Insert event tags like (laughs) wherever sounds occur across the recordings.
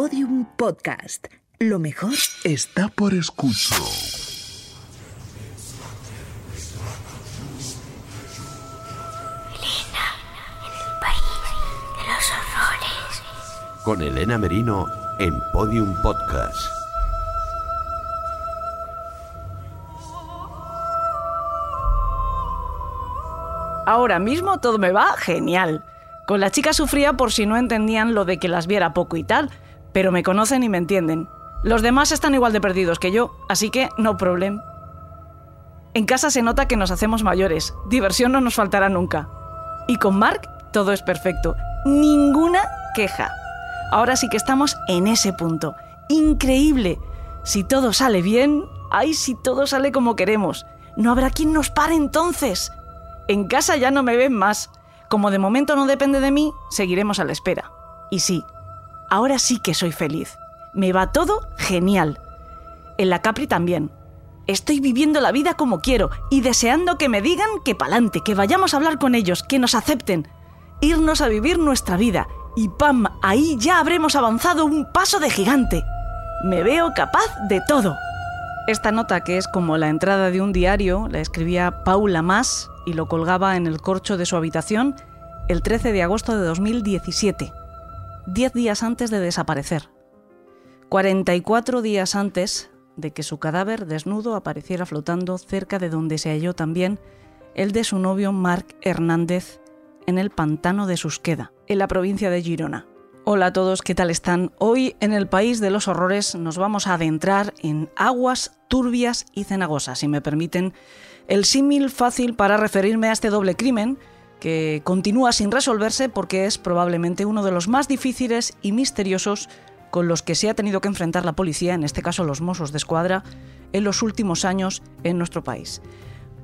Podium Podcast. Lo mejor está por escuchar. con Elena Merino en Podium Podcast. Ahora mismo todo me va genial. Con la chica sufría por si no entendían lo de que las viera poco y tal, pero me conocen y me entienden. Los demás están igual de perdidos que yo, así que no problem. En casa se nota que nos hacemos mayores, diversión no nos faltará nunca. Y con Mark todo es perfecto, ninguna queja. Ahora sí que estamos en ese punto. Increíble. Si todo sale bien, ay, si todo sale como queremos. No habrá quien nos pare entonces. En casa ya no me ven más. Como de momento no depende de mí, seguiremos a la espera. Y sí, ahora sí que soy feliz. Me va todo genial. En la Capri también. Estoy viviendo la vida como quiero y deseando que me digan que pa'lante, que vayamos a hablar con ellos, que nos acepten. Irnos a vivir nuestra vida y ¡pam! Ahí ya habremos avanzado un paso de gigante. Me veo capaz de todo. Esta nota, que es como la entrada de un diario, la escribía Paula Más y lo colgaba en el corcho de su habitación el 13 de agosto de 2017, diez días antes de desaparecer. 44 días antes de que su cadáver desnudo apareciera flotando cerca de donde se halló también el de su novio Marc Hernández en el pantano de Susqueda en la provincia de Girona. Hola a todos, ¿qué tal están? Hoy en el País de los Horrores nos vamos a adentrar en aguas turbias y cenagosas, si me permiten el símil fácil para referirme a este doble crimen que continúa sin resolverse porque es probablemente uno de los más difíciles y misteriosos con los que se ha tenido que enfrentar la policía, en este caso los Mossos de Escuadra, en los últimos años en nuestro país.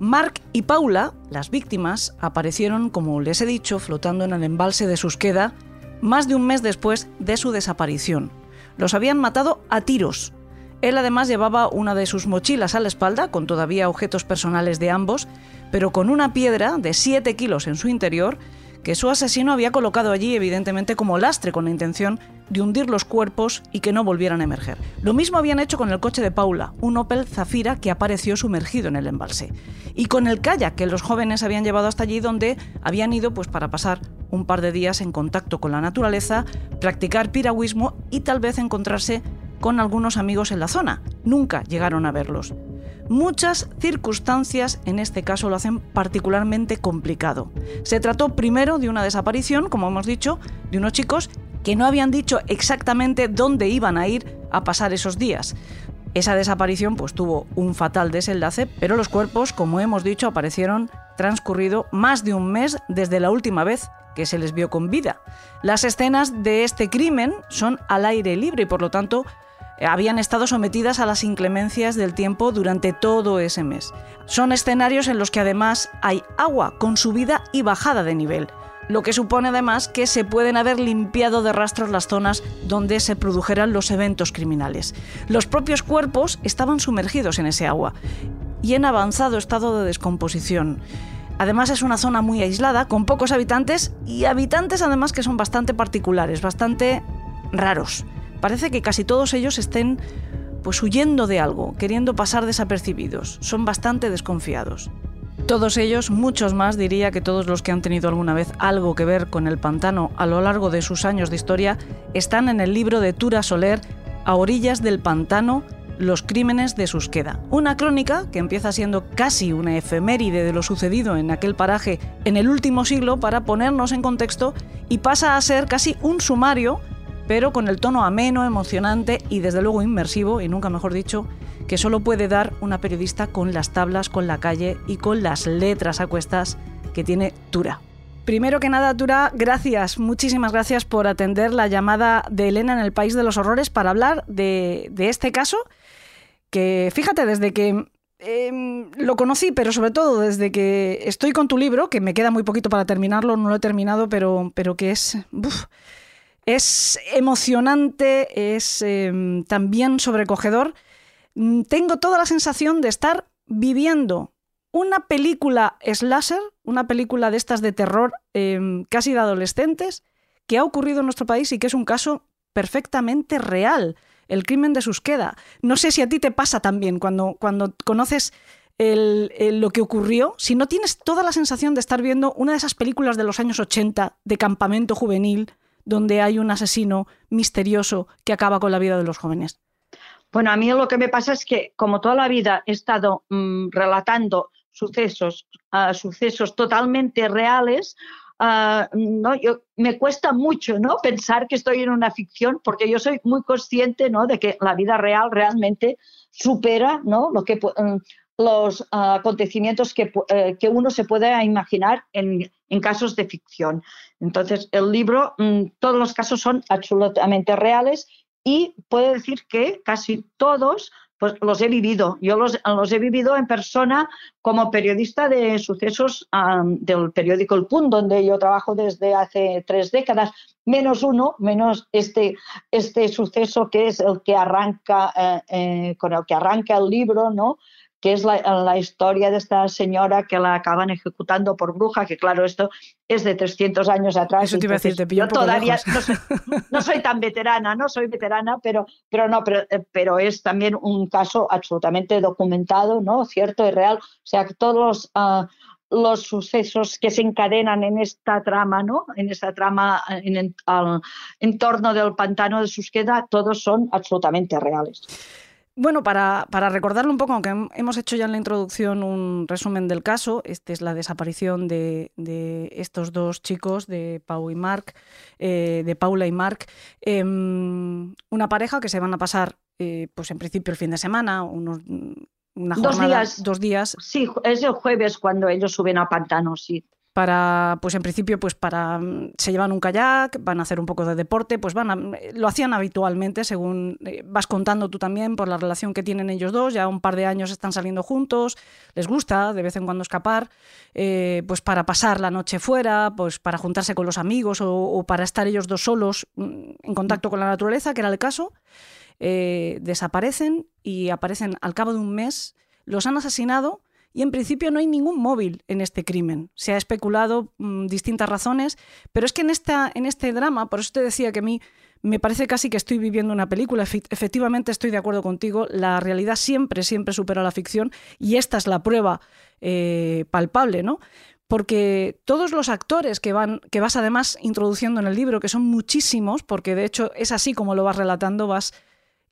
Mark y Paula, las víctimas, aparecieron, como les he dicho, flotando en el embalse de Susqueda más de un mes después de su desaparición. Los habían matado a tiros. Él además llevaba una de sus mochilas a la espalda, con todavía objetos personales de ambos, pero con una piedra de 7 kilos en su interior que su asesino había colocado allí evidentemente como lastre con la intención de hundir los cuerpos y que no volvieran a emerger. Lo mismo habían hecho con el coche de Paula, un Opel Zafira que apareció sumergido en el embalse, y con el kayak que los jóvenes habían llevado hasta allí donde habían ido pues para pasar un par de días en contacto con la naturaleza, practicar piragüismo y tal vez encontrarse con algunos amigos en la zona. Nunca llegaron a verlos. Muchas circunstancias en este caso lo hacen particularmente complicado. Se trató primero de una desaparición, como hemos dicho, de unos chicos que no habían dicho exactamente dónde iban a ir a pasar esos días. Esa desaparición pues tuvo un fatal desenlace, pero los cuerpos, como hemos dicho, aparecieron transcurrido más de un mes desde la última vez que se les vio con vida. Las escenas de este crimen son al aire libre y por lo tanto habían estado sometidas a las inclemencias del tiempo durante todo ese mes. Son escenarios en los que además hay agua con subida y bajada de nivel, lo que supone además que se pueden haber limpiado de rastros las zonas donde se produjeran los eventos criminales. Los propios cuerpos estaban sumergidos en ese agua y en avanzado estado de descomposición. Además es una zona muy aislada, con pocos habitantes y habitantes además que son bastante particulares, bastante raros. Parece que casi todos ellos estén pues huyendo de algo, queriendo pasar desapercibidos. Son bastante desconfiados. Todos ellos, muchos más, diría que todos los que han tenido alguna vez algo que ver con el pantano a lo largo de sus años de historia, están en el libro de Tura Soler, A orillas del pantano, los crímenes de Susqueda. Una crónica que empieza siendo casi una efeméride de lo sucedido en aquel paraje en el último siglo para ponernos en contexto y pasa a ser casi un sumario pero con el tono ameno, emocionante y desde luego inmersivo, y nunca mejor dicho, que solo puede dar una periodista con las tablas, con la calle y con las letras a cuestas que tiene Tura. Primero que nada, Tura, gracias, muchísimas gracias por atender la llamada de Elena en el País de los Horrores para hablar de, este caso, que fíjate, desde que em, lo conocí, pero sobre todo desde que estoy con tu libro, que me queda muy poquito para terminarlo, no lo he terminado, pero, pero que es... Es emocionante, es em, también sobrecogedor. Mm, tengo toda la sensación de estar viviendo una película slasher, una película de estas de terror em, casi de adolescentes, que ha ocurrido en nuestro país y que es un caso perfectamente real. El crimen de Susqueda. No sé si a ti te pasa también cuando, cuando conoces lo que ocurrió, si no tienes toda la sensación de estar viendo una de esas películas de los años 80 de campamento juvenil, donde hay un asesino misterioso que acaba con la vida de los jóvenes. Bueno, a mí lo que me pasa es que como toda la vida he estado mm, relatando sucesos, uh, sucesos totalmente reales, uh, no, yo, me cuesta mucho ¿no? pensar que estoy en una ficción porque yo soy muy consciente ¿no? de que la vida real realmente supera ¿no? lo que, um, los uh, acontecimientos que, uh, que, uno se puede imaginar en, en, casos de ficción. Entonces, el libro, um, todos los casos son absolutamente reales y puedo decir que casi todos pues los he vivido. Yo los, los he vivido en persona como periodista de sucesos del periódico El Punt, donde yo trabajo desde hace tres décadas, menos uno, menos este, este suceso que es el que arranca, eh, eh, con el que arranca el libro, ¿no? Que es la, la, historia de esta señora que la acaban ejecutando por bruja, que claro, esto es de 300 años atrás. Eso te iba a decir, te yo todavía no soy, no soy, tan veterana, no soy veterana, pero, pero no, pero, eh, pero, es también un caso absolutamente documentado, ¿no? Cierto y real. O sea, que todos los, uh, los sucesos que se encadenan en esta trama, ¿no? En esta trama en, en, al, en torno del pantano de Susqueda, todos son absolutamente reales. Bueno, para, para, recordarlo un poco, aunque hemos hecho ya en la introducción un resumen del caso, este es la desaparición de, de estos dos chicos, de Pau y Mark, eh, de Paula y Mark, eh, una pareja que se van a pasar, eh, pues en principio el fin de semana, unos, una jornada, dos días. Dos días. Sí, es el jueves cuando ellos suben a Pantano, sí para, pues en principio, pues para, mm, se llevan un kayak, van a hacer un poco de deporte, pues van a, eh, lo hacían habitualmente, según eh, vas contando tú también por la relación que tienen ellos dos, ya un par de años están saliendo juntos, les gusta de vez en cuando escapar, eh, pues para pasar la noche fuera, pues para juntarse con los amigos o, o para estar ellos dos solos mm, en contacto con la naturaleza, que era el caso, desaparecen y aparecen al cabo de un mes, los han asesinado y en principio no hay ningún móvil en este crimen. Se ha especulado mmm, distintas razones, pero es que en, esta, en este drama, por eso te decía que a mí me parece casi que estoy viviendo una película. Efectivamente estoy de acuerdo contigo, la realidad siempre, siempre supera la ficción y esta es la prueba eh, palpable, ¿no? porque todos los actores que, van, que vas además introduciendo en el libro, que son muchísimos, porque de hecho es así como lo vas relatando, vas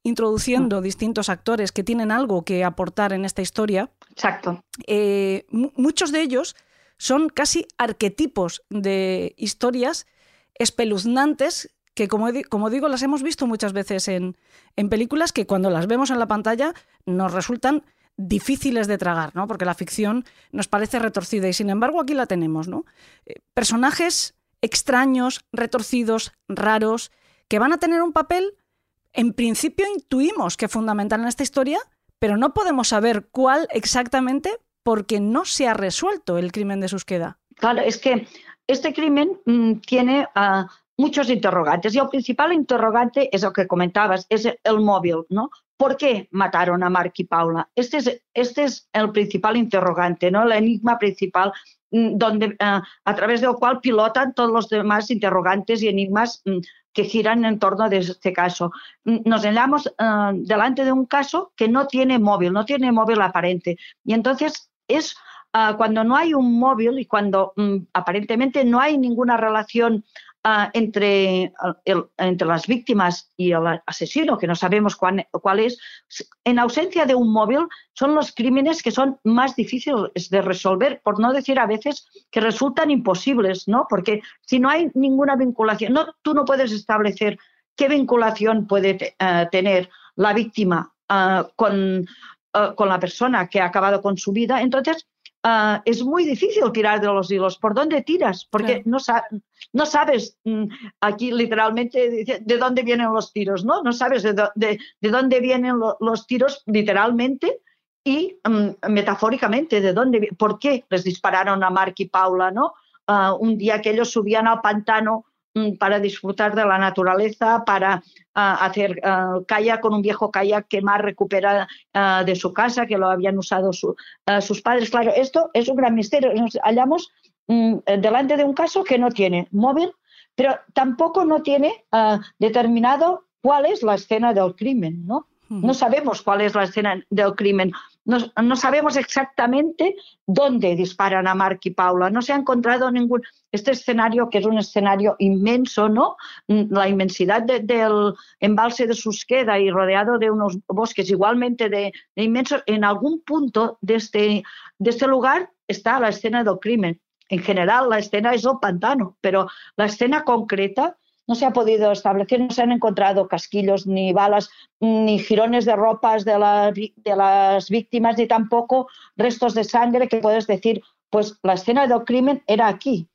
introduciendo mm. distintos actores que tienen algo que aportar en esta historia. Exacto. Eh, muchos de ellos son casi arquetipos de historias espeluznantes que, como, como digo, las hemos visto muchas veces en, en, películas que cuando las vemos en la pantalla nos resultan difíciles de tragar, ¿no? Porque la ficción nos parece retorcida y sin embargo aquí la tenemos, ¿no? Eh, personajes extraños, retorcidos, raros, que van a tener un papel en principio intuimos que es fundamental en esta historia, pero no podemos saber cuál exactamente porque no se ha resuelto el crimen de Susqueda. Claro, es que este crimen mmm, tiene uh, muchos interrogantes y el principal interrogante es lo que comentabas, es el móvil, ¿no? ¿Por qué mataron a Mark y Paula? Este es, este es el principal interrogante, ¿no? El enigma principal mm, donde, uh, a través del cual pilotan todos los demás interrogantes y enigmas mm, que giran en torno de este caso. Nos hallamos uh, delante de un caso que no tiene móvil, no tiene móvil aparente. Y entonces es uh, cuando no hay un móvil y cuando aparentemente no hay ninguna relación uh, entre, el, entre las víctimas y el asesino, que no sabemos cuál, cuál es, en ausencia de un móvil, son los crímenes que son más difíciles de resolver, por no decir a veces que resultan imposibles, ¿no? Porque si no hay ninguna vinculación, no, tú no puedes establecer qué vinculación puede uh, tener la víctima uh, con la persona que ha acabado con su vida, entonces uh, es muy difícil tirar de los hilos. ¿Por dónde tiras? Porque claro. no, sa no, sabes mm, aquí literalmente de dónde vienen los tiros, ¿no? No sabes de, de, de dónde vienen lo, los tiros literalmente y um, metafóricamente, de dónde, por qué les dispararon a Mark y Paula, ¿no? Uh, un día que ellos subían al pantano Mm, para disfrutar de la naturaleza, para uh, hacer uh, kayak con un viejo kayak que más recupera uh, de su casa, que lo habían usado su, sus padres. Claro, esto es un gran misterio. Nos hallamos um, delante de un caso que no tiene móvil, pero tampoco no tiene ah, determinado cuál es la escena del crimen, ¿no? No sabemos cuál es la escena del crimen. No, sabemos exactamente dónde disparan a Mark y Paula. No se ha encontrado ningún. Este escenario, que es un escenario inmenso, ¿no? La inmensidad del embalse de Susqueda y rodeado de unos bosques igualmente de, inmensos. En algún punto de este, de este lugar está la escena del crimen. En general, la escena es el pantano, pero la escena concreta no se ha podido establecer, no se han encontrado casquillos, ni balas, ni jirones de ropas de, de las víctimas, ni tampoco restos de sangre que puedes decir, pues la escena del crimen era aquí.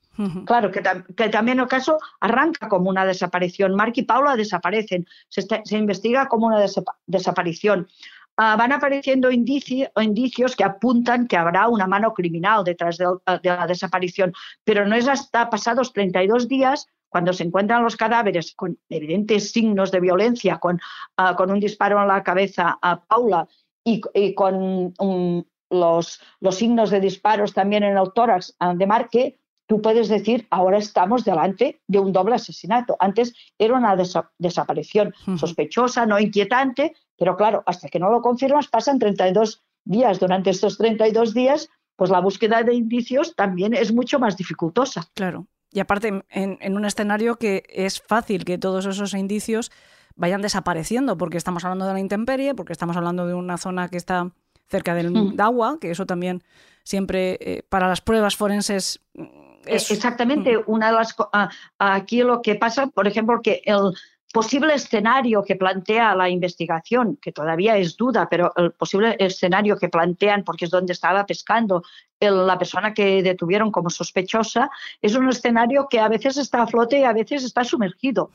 Claro, que, también el caso arranca como una desaparición. Mark y Paula desaparecen, se, investiga como una desaparición. Ah, van apareciendo indicios que apuntan que habrá una mano criminal detrás de, de, la desaparición, pero no es hasta pasados 32 días cuando se encuentran los cadáveres con evidentes signos de violencia, con, ah, con un disparo en la cabeza a Paula y, con los, los, signos de disparos también en el tórax de Marque, tú puedes decir, ahora estamos delante de un doble asesinato. Antes era una desaparición sospechosa, no inquietante, pero claro, hasta que no lo confirmas pasan 32 días. Durante estos 32 días, pues la búsqueda de indicios también es mucho más dificultosa. Claro. Y aparte, en, un escenario que es fácil que todos esos indicios vayan desapareciendo, porque estamos hablando de la intemperie, porque estamos hablando de una zona que está cerca del mm. agua, que eso también siempre eh, para las pruebas forenses mm, es... Exactamente, mm. una de las aquí lo que pasa, por ejemplo, que el posible escenario que plantea la investigación, que todavía es duda, pero el posible escenario que plantean, porque es donde estaba pescando la persona que detuvieron como sospechosa, es un escenario que a veces está a flote y a veces está sumergido.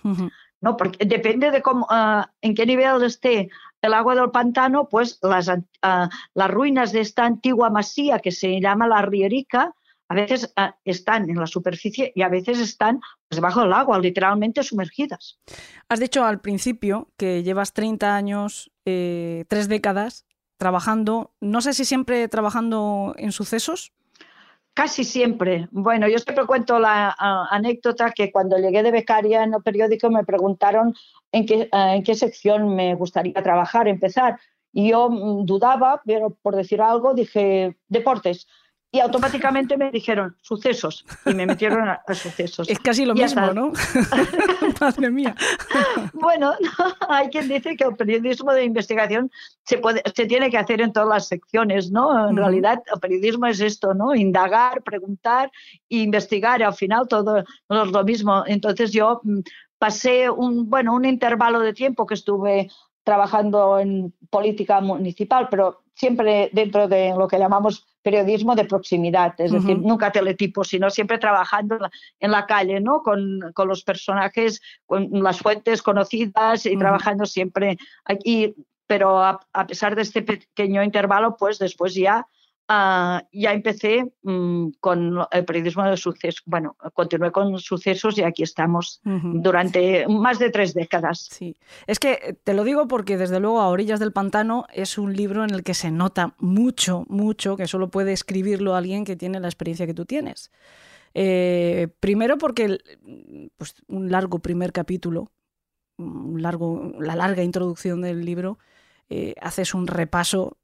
¿no? Porque depende de cómo, ah, en qué nivel esté el agua del pantano, pues las, ah, las ruinas de esta antigua masía que se llama la Rierica, a veces ah, están en la superficie y a veces están pues, debajo del agua, literalmente sumergidas. Has dicho al principio que llevas 30 años, eh, tres décadas trabajando, no sé si siempre trabajando en sucesos. Casi siempre. Bueno, yo siempre cuento la anécdota que cuando llegué de becaria en el periódico me preguntaron en qué, en qué sección me gustaría trabajar, empezar. Y yo mm, dudaba, pero por decir algo dije deportes y automáticamente me dijeron sucesos y me metieron a, sucesos. Es casi lo mismo, ¿no? (laughs) Madre mía. bueno, (laughs) hay quien dice que el periodismo de investigación se, puede, se tiene que hacer en todas las secciones, ¿no? En realidad el periodismo es esto, ¿no? Indagar, preguntar e investigar al final todo es lo mismo. Entonces yo mm, pasé un, bueno, un intervalo de tiempo que estuve trabajando en política municipal, pero siempre dentro de lo que llamamos periodismo de proximidad, es decir, nunca teletipo, sino siempre trabajando en la, calle, ¿no? Con, los personajes, con las fuentes conocidas y trabajando siempre aquí. Pero a, pesar de este pequeño intervalo, pues después ya Ah, ya empecé mm, con el periodismo de sucesos. Bueno, continué con sucesos y aquí estamos durante más de tres décadas. Sí, es que eh, te lo digo porque desde luego A Orillas del Pantano es un libro en el que se nota mucho, mucho que solo puede escribirlo alguien que tiene la experiencia que tú tienes. Eh, primero porque pues, un largo primer capítulo, un largo, la larga introducción del libro, eh, haces un repaso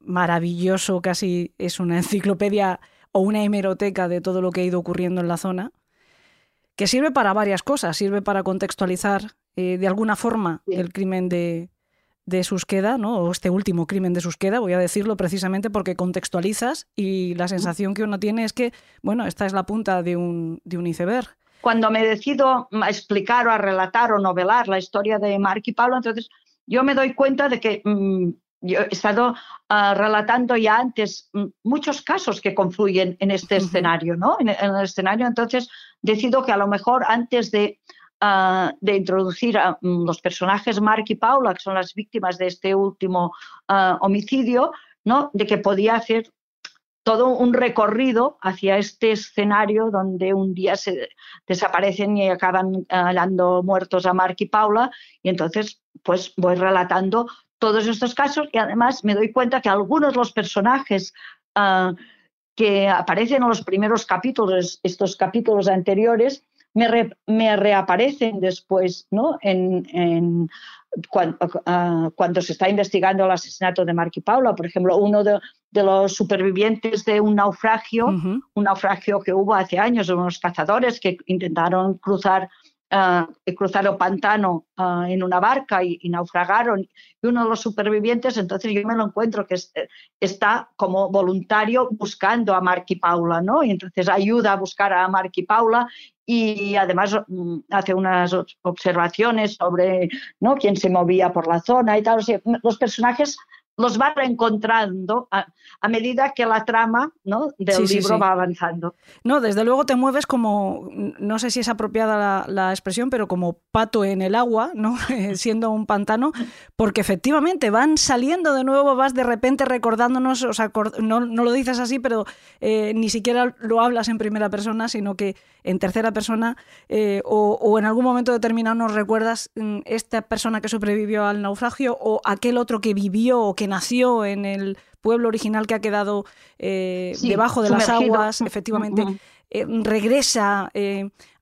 maravilloso, casi es una (laughs) enciclopedia o una hemeroteca de todo lo que ha ido ocurriendo en la zona, que sirve para varias cosas, sirve para contextualizar eh, de alguna forma el crimen de, de Susqueda, ¿no? o este último crimen de Susqueda, voy a decirlo precisamente porque contextualizas y la sensación que uno tiene es que, bueno, esta es la punta de un, de un iceberg. Cuando me decido a explicar o a relatar o novelar la historia de Mark y Pablo, entonces yo me doy cuenta de que mm, yo he estado ah, relatando ya antes mm, muchos casos que confluyen en este escenario, ¿no? En, el escenario, entonces decido que a lo mejor antes de, ah, de introducir a mm, los personajes Mark y Paula, que son las víctimas de este último ah, homicidio, ¿no? De que podía hacer todo un recorrido hacia este escenario donde un día se desaparecen y acaban hallando muertos a Mark y Paula y entonces pues voy relatando todos estos casos y además me doy cuenta que algunos de los personajes ah, que aparecen en los primeros capítulos, estos capítulos anteriores, me, reaparecen después, ¿no? En, ah, cuando, se está investigando el asesinato de Mark y Paula, por ejemplo, uno de, los supervivientes de un naufragio, un naufragio que hubo hace años, unos cazadores que intentaron cruzar uh, cruzaron pantano ah, en una barca y, naufragaron. Y uno de los supervivientes, entonces yo me lo encuentro que está como voluntario buscando a Mark y Paula, ¿no? Y entonces ayuda a buscar a Mark y Paula y además mm, hace unas observaciones sobre ¿no? quién se movía por la zona y tal. los personajes los va reencontrando a, medida que la trama ¿no? del libro va avanzando. No, desde luego te mueves como, no sé si es apropiada la, expresión, pero como pato en el agua, ¿no? (laughs) siendo un pantano, porque efectivamente van saliendo de nuevo, vas de repente recordándonos, o sea, no, no lo dices así, pero eh, ni siquiera lo hablas en primera persona, sino que en tercera persona eh, o, en algún momento determinado nos recuerdas mm, esta persona que sobrevivió al naufragio o aquel otro que vivió o que nació en el pueblo original que ha quedado eh, debajo de las aguas, efectivamente, eh, regresa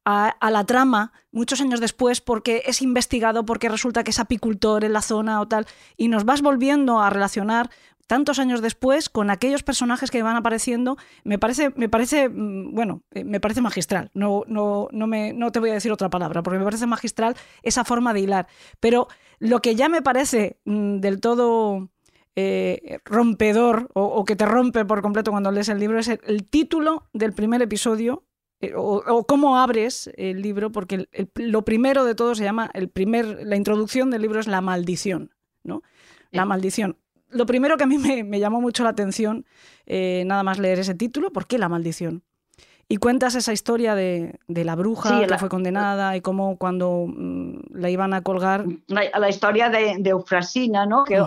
a, la trama muchos años después porque es investigado, porque resulta que es apicultor en la zona o tal, y nos vas volviendo a relacionar tantos años después, con aquellos personajes que van apareciendo, me parece, me parece mm, bueno, eh, me parece magistral. No, no, no, me, no te voy a decir otra palabra, porque me parece magistral esa forma de hilar. Pero lo que ya me parece mm, del todo eh, rompedor o, que te rompe por completo cuando lees el libro es el, título del primer episodio. Eh, o, cómo abres el libro, porque lo primero de todo se llama, el primer, la introducción del libro es la maldición, ¿no? La maldición lo primero que a mí me, llamó mucho la atención, eh, nada más leer ese título, ¿por qué la maldición? Y cuentas esa historia de, la bruja que fue condenada y cómo cuando mm, la iban a colgar. La, historia de, Eufrasina, ¿no? Que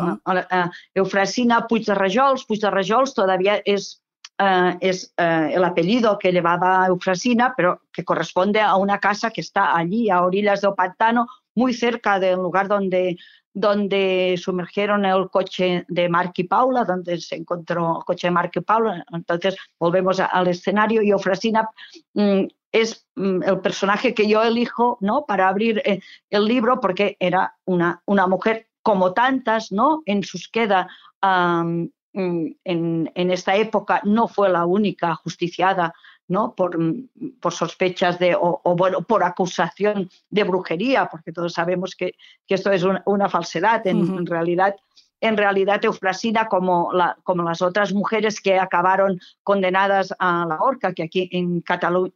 Eufrasina Puig de Rajols, Puig de Rajols todavía es, eh, es eh, el apellido que llevaba Eufrasina, pero que corresponde a una casa que está allí, a orillas del pantano, muy cerca del lugar donde donde sumergieron el coche de Mark y Paula, donde se encontró el coche de Mark y Paula. Entonces volvemos al escenario y Ofrasina mm, es mm, el personaje que yo elijo ¿no? para abrir eh, el libro porque era una, una mujer como tantas, ¿no? En Susqueda, mm, en, en, esta época, no fue la única justiciada ¿no? por, por sospechas de, o, bueno, por acusación de brujería, porque todos sabemos que, esto es una, falsedad. En, realidad, en realidad Eufrasina, como, la, como las otras mujeres que acabaron condenadas a la horca, que aquí en,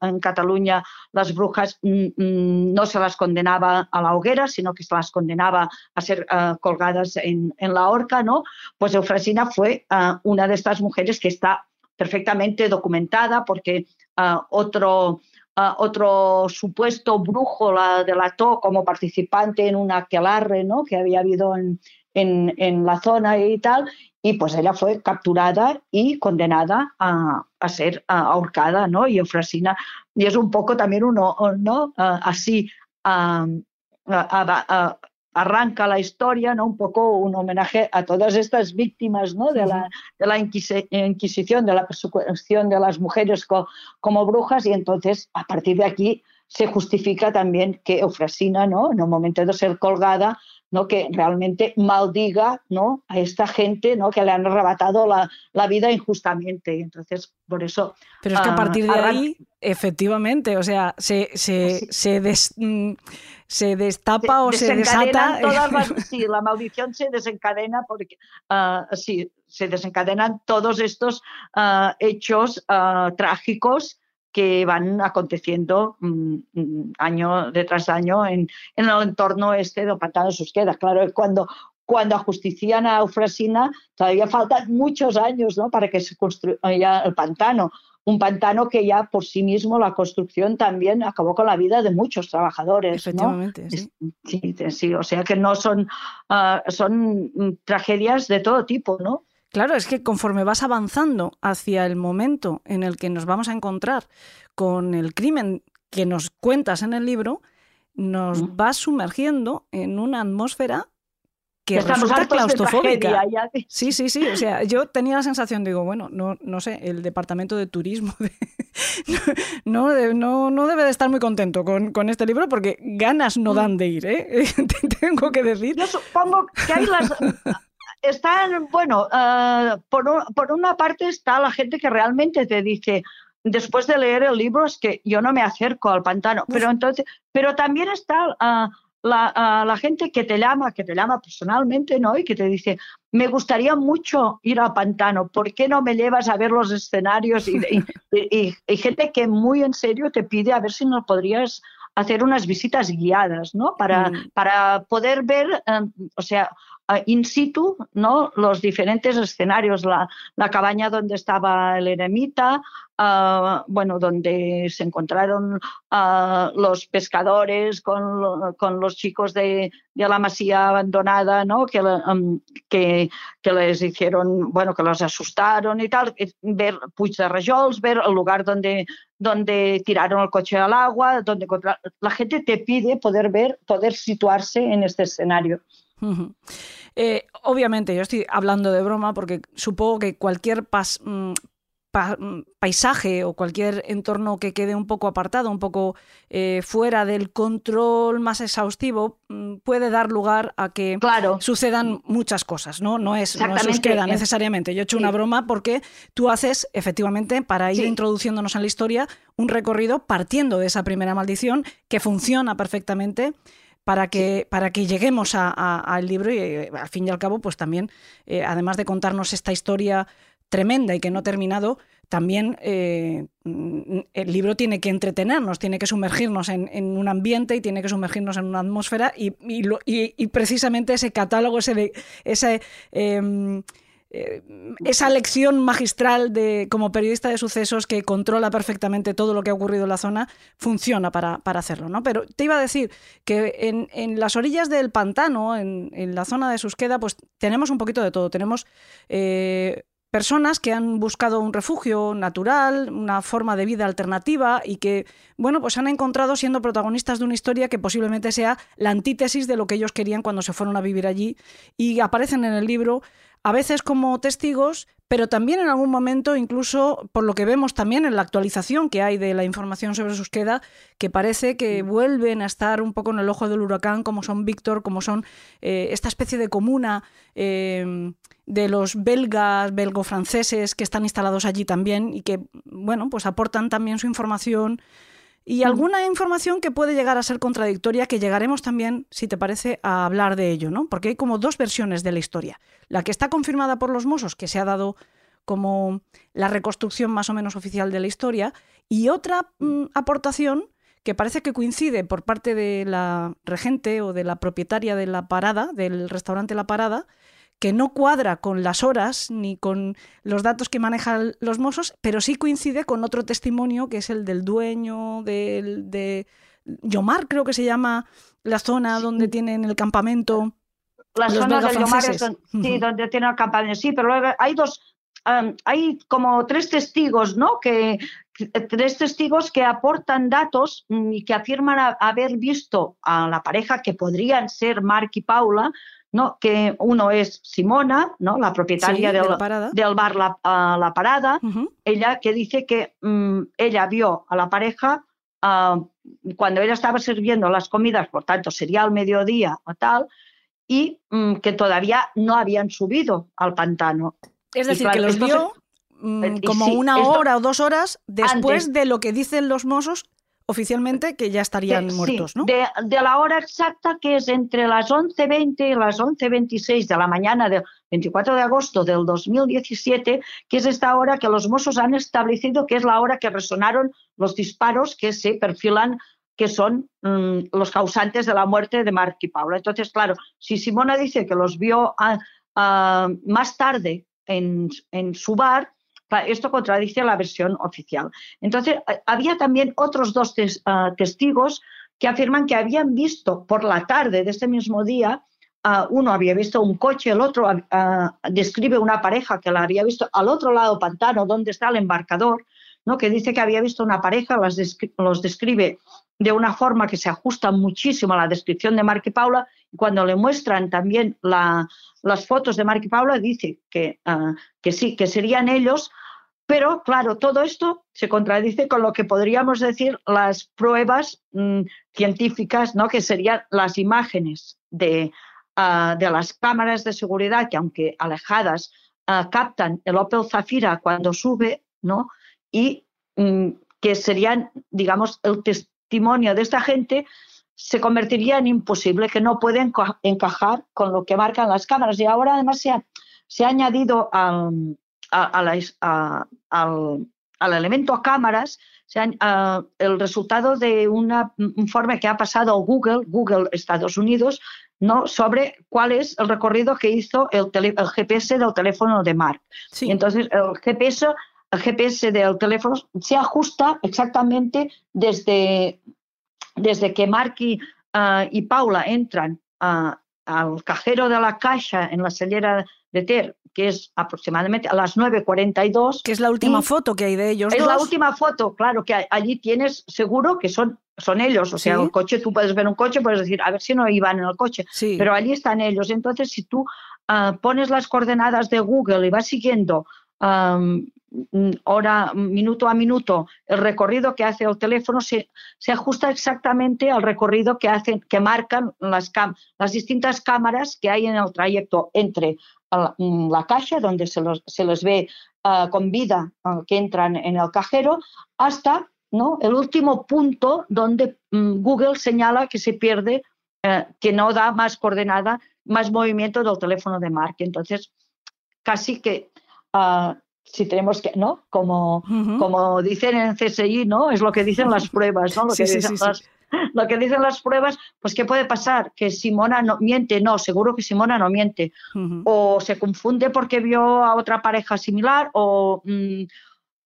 en Cataluña las brujas mm, mm, no se las condenaba a la hoguera, sino que se las condenaba a ser eh, colgadas en, la horca, ¿no? Pues Eufrasina fue eh, una de estas mujeres que está perfectamente documentada porque ah, otro, ah, otro supuesto brujo la delató como participante en una aquelarre ¿no? que había habido en, en, la zona y tal, y pues ella fue capturada y condenada a, a ser ahorcada, ¿no? Y Eufrasina, y es un poco también uno, ¿no? Ah, así, arranca la historia, ¿no? un poco un homenaje a todas estas víctimas ¿no? de, la, de la Inquisición, de la persecución de las mujeres como brujas y entonces a partir de aquí se justifica también que Eufrasina, ¿no? en un momento de ser colgada, ¿no? que realmente maldiga ¿no? a esta gente ¿no? que le han arrebatado la, la vida injustamente. Entonces, por eso... Pero es que a partir de ahí, efectivamente, o sea, se, se, se, mm, se destapa o se desata... (laughs) sí, la maldición se desencadena porque uh, sí, se desencadenan todos estos uh, hechos uh, trágicos que van aconteciendo um, año detrás año en, en, el entorno este de Pantano Susqueda. Claro, cuando, cuando ajustician a Eufrasina, todavía faltan muchos años ¿no? para que se construya el pantano. Un pantano que ya por sí mismo la construcción también acabó con la vida de muchos trabajadores. Efectivamente, sí. sí. sí. o sea que no son, uh, son tragedias de todo tipo, ¿no? Claro, es que conforme vas avanzando hacia el momento en el que nos vamos a encontrar con el crimen que nos cuentas en el libro, nos vas sumergiendo en una atmósfera que Estamos resulta claustrofóbica. tragedia ya. Sí, sí, sí. O sea, yo tenía la sensación, digo, bueno, no, no sé, el departamento de turismo de- (laughs) no, no, no debe de estar muy contento con, con este libro porque ganas no dan de ir, ¿eh? (laughs) Te tengo que decir. Yo supongo que hay las... Están, bueno, eh, por, un- por una parte está la gente que realmente te dice, después de leer el libro, es que yo no me acerco al pantano. Pero entonces, pero también está ah, la, ah, la gente que te llama, que te llama personalmente, ¿no? Y que te dice, me gustaría mucho ir al pantano, ¿por qué no me llevas a ver los escenarios? Y, y- (laughs) y- y gente que muy en serio te pide a ver si nos podrías hacer unas visitas guiadas, ¿no? Para, Mm. para poder ver, eh, o sea, eh, in situ, ¿no? Los diferentes escenarios, la, cabaña donde estaba el eremita, ah, bueno, donde se encontraron ah, los pescadores con, lo- con los chicos de, la masía abandonada, ¿no? Em, que, les hicieron, bueno, que los asustaron y tal, eh, ver Puig de Rajols, ver el lugar donde, donde tiraron el coche al agua, donde la gente te pide poder ver, poder situarse en este escenario. Eh, obviamente, yo estoy hablando de broma porque supongo que cualquier pas- mm, pa- mm, paisaje o cualquier entorno que quede un poco apartado, un poco eh, fuera del control más exhaustivo, mm, puede dar lugar a que Claro. sucedan muchas cosas, ¿no? No es, no Es- necesariamente. Yo he hecho sí. una broma porque tú haces, efectivamente, para ir Sí. introduciéndonos en la historia, un recorrido partiendo de esa primera maldición que funciona perfectamente para que, para que lleguemos a- a- al libro y eh, al fin y al cabo, pues también, eh, además de contarnos esta historia tremenda y que no ha terminado, también eh, mm, el libro tiene que entretenernos, tiene que sumergirnos en, en un ambiente y tiene que sumergirnos en una atmósfera y, y lo- y- y precisamente ese catálogo, ese, ese, em, eh, esa lección magistral de como periodista de sucesos que controla perfectamente todo lo que ha ocurrido en la zona funciona para, para hacerlo, ¿no? Pero te iba a decir que en, en las orillas del pantano, en, en la zona de Susqueda, pues tenemos un poquito de todo. Tenemos eh, personas que han buscado un refugio natural, una forma de vida alternativa y que, bueno, pues han encontrado siendo protagonistas de una historia que posiblemente sea la antítesis de lo que ellos querían cuando se fueron a vivir allí y aparecen en el libro a veces como testigos, pero también en algún momento, incluso por lo que vemos también en la actualización que hay de la información sobre Susqueda, que parece que vuelven a estar un poco en el ojo del huracán, como son Víctor, como son eh, esta especie de comuna eh, de los belgas, belgo-franceses que están instalados allí también y que, bueno, pues aportan también su información y alguna información que puede llegar a ser contradictoria, que llegaremos también, si te parece, a hablar de ello, ¿no? Porque hay como dos versiones de la historia. La que está confirmada por los Mossos, que se ha dado como la reconstrucción más o menos oficial de la historia, y otra mm, aportación que parece que coincide por parte de la regente o de la propietaria de la parada, del restaurante La Parada, que no cuadra con las horas ni con los datos que manejan los mozos, pero sí coincide con otro testimonio que es el del dueño del, de Yomar, creo que se llama la zona donde tienen el campamento. Las Los zonas del Yomar es don- (laughs) sí, donde tiene el campamento. Sí, pero luego hay dos, hay como tres testigos, ¿no? Que, tres testigos que aportan datos mm, y que afirman a- haber visto a la pareja que podrían ser Marc y Paula, ¿no? Que uno es Simona, ¿no? La propietaria Sí, de del, la del bar La, La Parada, ella que dice que mm, ella vio a la pareja ah, cuando ella estaba sirviendo las comidas, por tanto sería al mediodía o tal, y mm, que todavía no habían subido al pantano. Es decir, claro, que los se- vio mm, eh, como sí, una hora o dos horas después Antes. de lo que dicen los mozos oficialmente que ya estarían De- sí, muertos, ¿no? de, de la hora exacta que es entre las 11.20 y las 11.26 de la mañana del 24 de agosto del 2017, que es esta hora que los Mossos han establecido que es la hora que resonaron los disparos que se perfilan que son mm, los causantes de la muerte de Marc y Paula. Entonces, claro, si Simona dice que los vio a- a- más tarde en, en su bar, Esto contradice la versión oficial. Entonces, había también otros dos ah, testigos que afirman que habían visto por la tarde de este mismo día, ah, uno había visto un coche, el otro ah, describe una pareja que la había visto al otro lado pantano, donde está el embarcador, ¿no? que dice que había visto una pareja, las los describe de una forma que se ajusta muchísimo a la descripción de Mark y Paula. Y cuando le muestran también la, las fotos de Mark y Paula, dice que, ah, que sí, que serían ellos. Pero, claro, todo esto se contradice con lo que podríamos decir las pruebas mm, científicas, ¿no? que serían las imágenes de, ah, de las cámaras de seguridad, que aunque alejadas, ah, captan el Opel Zafira cuando sube, ¿no? y mm, que serían, digamos, el testimonio de esta gente se convertiría en imposible, que no pueden encajar con lo que marcan las cámaras. Y ahora además se ha, se ha añadido al, al, elemento a cámaras se el resultado de una, un informe que ha pasado Google, Google Estados Unidos, ¿no? sobre cuál es el recorrido que hizo el, el GPS del teléfono de Mark. Y entonces el GPS el GPS del teléfono se ajusta exactamente desde, desde que Mark y, ah, Paula entran al cajero de la caja en la sellera de Ter, que es aproximadamente a las 9.42. Que es la última foto que hay de ellos. Es la última foto, claro, que allí tienes seguro que son, son ellos. O sea, el coche, tú puedes ver un coche, puedes decir, a ver si no iban en el coche, pero allí están ellos. Entonces, si tú ah, pones las coordenadas de Google y vas siguiendo hora, minuto a minuto, el recorrido que hace el teléfono se, se ajusta exactamente al recorrido que hacen, que marcan las, las distintas cámaras que hay en el trayecto entre la, mm, la caja, donde se, los, se les ve uh, con vida uh, que entran en el cajero, hasta ¿no? el último punto donde um, Google señala que se pierde, uh, que no da más coordenada, más movimiento del teléfono de Mark. Entonces, casi que si tenemos que, ¿no? Como, como dicen en CSI, ¿no? Es lo que dicen las pruebas, ¿no? Lo, que dicen las, lo que dicen las pruebas, pues ¿qué puede pasar? Que Simona no miente, no, seguro que Simona no miente. O se confunde porque vio a otra pareja similar, o mm,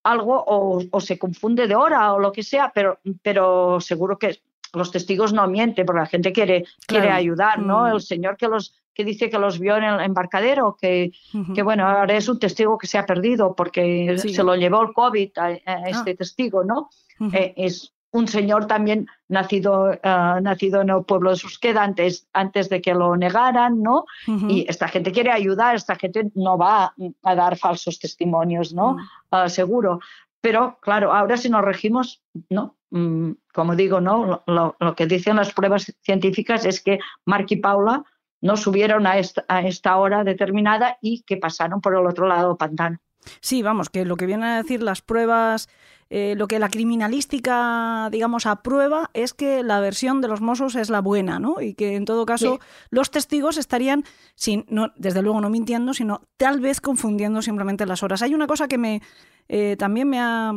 algo, o, o, se confunde de hora, o lo que sea, pero, pero seguro que los testigos no mienten, porque la gente quiere, quiere ayudar, ¿no? Mm. El señor que los que dice que los vio en el embarcadero, que, que bueno, ahora es un testigo que se ha perdido porque se lo llevó el COVID a, ah. este testigo, ¿no? Eh, es un señor también nacido, uh, nacido en el pueblo de Susqueda antes, antes de que lo negaran, ¿no? Y esta gente quiere ayudar, esta gente no va a dar falsos testimonios, ¿no? Uh, seguro. Pero claro, ahora si nos regimos, ¿no? Mm, como digo, ¿no? Lo, lo, que dicen las pruebas científicas es que Mark y Paula no subieron a esta, a esta hora determinada y que pasaron por el otro lado del pantano. Sí, vamos, que lo que vienen a decir las pruebas, eh, lo que la criminalística, digamos, aprueba es que la versión de los Mossos es la buena, ¿no? Y que en todo caso los testigos estarían, sin, no, desde luego no mintiendo, sino tal vez confundiendo simplemente las horas. Hay una cosa que me eh, también me ha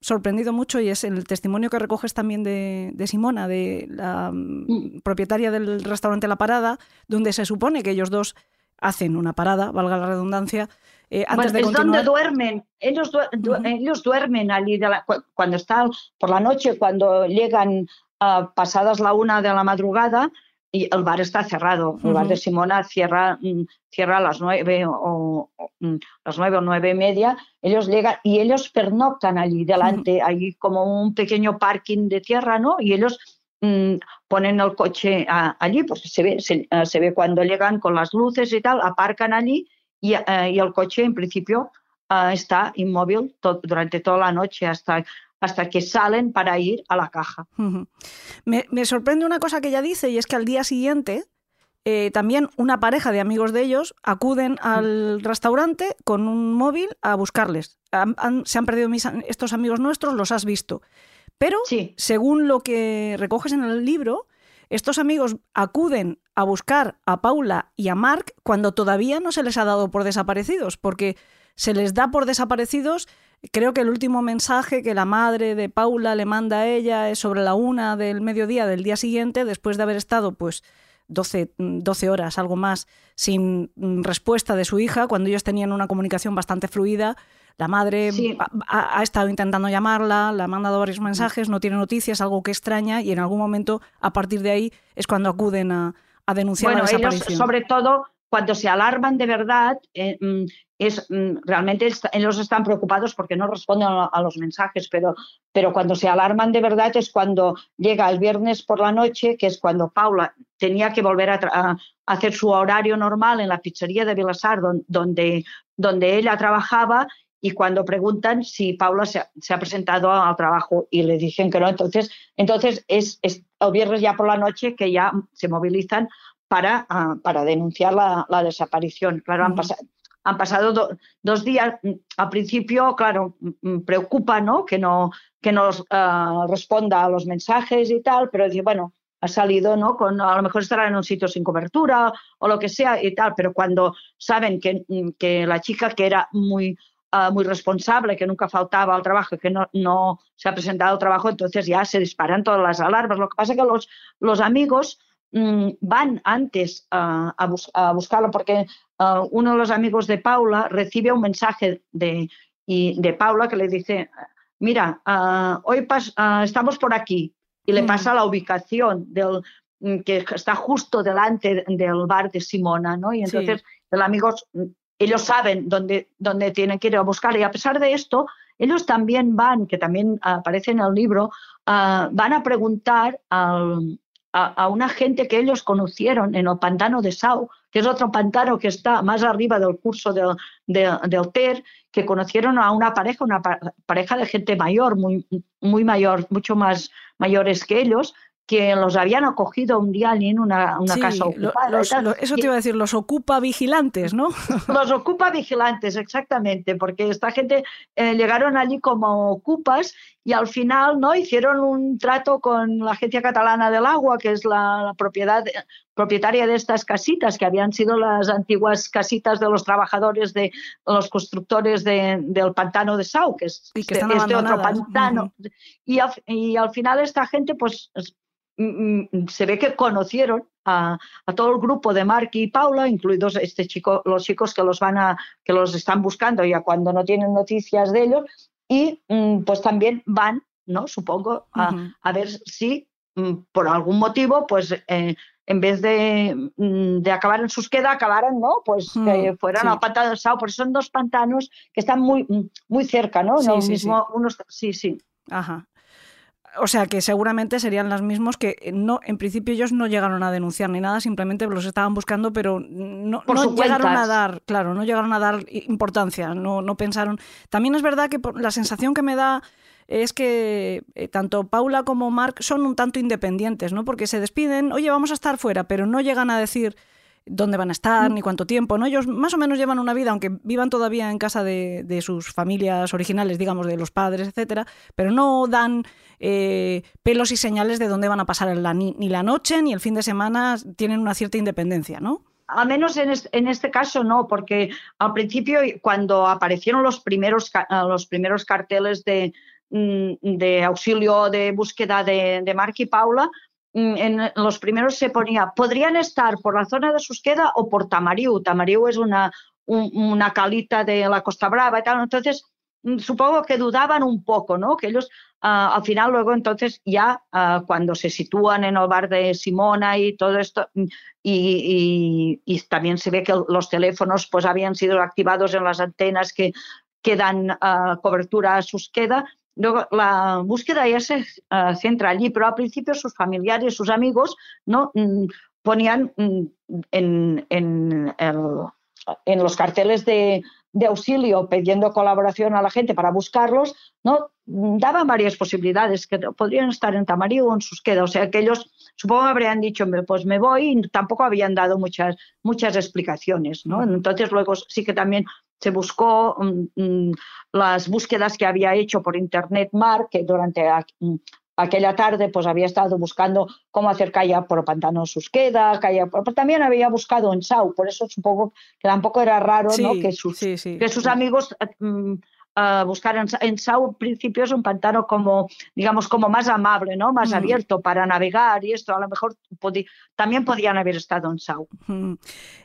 sorprendido mucho y es el testimonio que recoges también de, Simona, de la mm, mm. propietaria del restaurante La Parada, donde se supone que ellos dos hacen una parada, valga la redundancia, eh, antes de es donde duermen, ellos, ellos duermen allí cuando están por la noche, cuando llegan ah, pasadas la una de la madrugada, y el bar está cerrado. El bar de Simona cierra, mm, cierra a las nueve o, mm, las nueve o nueve y media. Ellos llegan y ellos pernoctan allí delante, allí como un pequeño parking de tierra, ¿no? Y ellos mm, ponen el coche allí, porque se ve, eh, se, ve cuando llegan con las luces y tal, aparcan allí y, eh, y el coche en principio eh, está inmóvil durante toda la noche hasta hasta que salen para ir a la caja. me, sorprende una cosa que ella dice y es que al día siguiente eh, también una pareja de amigos de ellos acuden al restaurante con un móvil a buscarles. se han perdido estos amigos nuestros, los has visto. Pero según lo que recoges en el libro, estos amigos acuden a buscar a Paula y a Mark cuando todavía no se les ha dado por desaparecidos, porque se les da por desaparecidos Creo que el último mensaje que la madre de Paula le manda a ella es sobre la una del mediodía del día siguiente, después de haber estado pues 12, 12 horas, algo más, sin respuesta de su hija, cuando ellos tenían una comunicación bastante fluida. La madre ha, estado intentando llamarla, le ha mandado varios mensajes, no tiene noticias, algo que extraña, y en algún momento, a partir de ahí, es cuando acuden a, a denunciar la desaparición. sobre todo, cuando se alarman de verdad, eh, mm, es, mm, realmente ellos están preocupados porque no responden a, los mensajes, pero, pero cuando se alarman de verdad es cuando llega el viernes por la noche, que es cuando Paula tenía que volver a, hacer su horario normal en la pizzería de Vilasar, donde, donde ella trabajaba, y cuando preguntan si Paula se ha, presentado al trabajo y le dicen que no, entonces, entonces es, es, el viernes ya por la noche que ya se movilizan para, ah, para denunciar la, desaparición. Claro, han, pasado, han pasado dos días. Al principio, claro, preocupa ¿no? que no que nos ah, responda a los mensajes y tal, pero dice, bueno, ha salido, ¿no? Con, a lo mejor estará en un sitio sin cobertura o lo que sea y tal, pero cuando saben que, que la chica que era muy Ah, muy responsable, que nunca faltaba al trabajo, que no, no, se ha presentado al trabajo, entonces ya se disparan todas las alarmas. Lo que pasa es que los, los amigos mm, van antes a, a, buscarlo, porque ah, uno de los amigos de Paula recibe un mensaje de, y, de Paula que le dice, mira, ah, hoy estamos por aquí, y le mm. pasa la ubicación del mm, que está justo delante del bar de Simona, ¿no? Y entonces el amigo ellos saben dónde, dónde tienen que ir a buscar y a pesar de esto, ellos también van, que también aparece en el libro, van a preguntar a, una gente que ellos conocieron en el pantano de Sau, que es otro pantano que está más arriba del curso de, de, TER, que conocieron a una pareja, una pareja de gente mayor, muy, muy mayor, mucho más mayores que ellos, que los habían acogido un día en una, casa ocupada. eso te iba a decir, los ocupa vigilantes, ¿no? (laughs) Los ocupa vigilantes, exactamente, porque esta gente eh, llegaron allí como ocupas y al final no hicieron un trato con la Agencia Catalana del Agua, que es la, propiedad propietaria de estas casitas, que habían sido las antiguas casitas de los trabajadores de los constructores del pantano de Sau, que es este, este otro pantano. y, y al final esta gente pues se ve que conocieron a, todo el grupo de Mark y Paula, incluidos este chico, los chicos que los van a, que los están buscando ya cuando no tienen noticias de ellos, y mm, pues también van, ¿no? Supongo, a, ver si por algún motivo, pues eh, en vez de, de, acabar en Susqueda, acabaran, ¿no? Pues que fueran al pantano de Sao, porque son dos pantanos que están muy, muy cerca, ¿no? Sí, sí, mismo, Unos, sí, sí. Ajá. O sea que seguramente serían los mismos que eh, no, en principio ellos no llegaron a denunciar ni nada, simplemente los estaban buscando, pero no, llegaron a dar, claro, no llegaron a dar importancia, no, no pensaron. También es verdad que la sensación que me da es que eh, tanto Paula como Mark son un tanto independientes, ¿no? Porque se despiden, oye, vamos a estar fuera, pero no llegan a decir, dónde van a estar, mm. ni cuánto tiempo, ¿no? Ellos más o menos llevan una vida, aunque vivan todavía en casa de, sus familias originales, digamos, de los padres, etcétera, pero no dan eh, pelos y señales de dónde van a pasar la, ni, la noche ni el fin de semana, tienen una cierta independencia, ¿no? Al menos en este, en este, caso no, porque al principio, cuando aparecieron los primeros, los primeros carteles de, mm, de auxilio de búsqueda de, de Mark y Paula, en los primeros se ponía, podrían estar por la zona de Susqueda o por Tamariu. Tamariu es una, una calita de la Costa Brava y tal. Entonces, mm, supongo que dudaban un poco, ¿no? Que ellos ah, al final luego entonces ya ah, cuando se sitúan en el bar de Simona y todo esto mm, y, también se ve que los teléfonos pues habían sido activados en las antenas que, que dan ah, cobertura a Susqueda, Luego, la búsqueda ya se uh, centra allí, pero al principio sus familiares, sus amigos, ¿no? Mm, ponían mm, en, en, el, en, los carteles de, de, auxilio pidiendo colaboración a la gente para buscarlos, ¿no? daban varias posibilidades, que podrían estar en Tamarillo o en Susqueda, o sea que ellos supongo habrían dicho, pues me voy y tampoco habían dado muchas, muchas explicaciones, ¿no? Entonces luego sí que también se buscó mm, mm, las búsquedas que había hecho por Internet Mar, que durante mm, aquella tarde pues había estado buscando cómo hacer calle por Pantano Susqueda, calle pero también había buscado en Sau, por eso supongo que tampoco era raro ¿no? que, sus, que sus amigos buscar en, en, Sau, en principio es un pantano como, digamos, como más amable, ¿no? Más abierto para navegar y esto. A lo mejor también podían haber estado en Sau.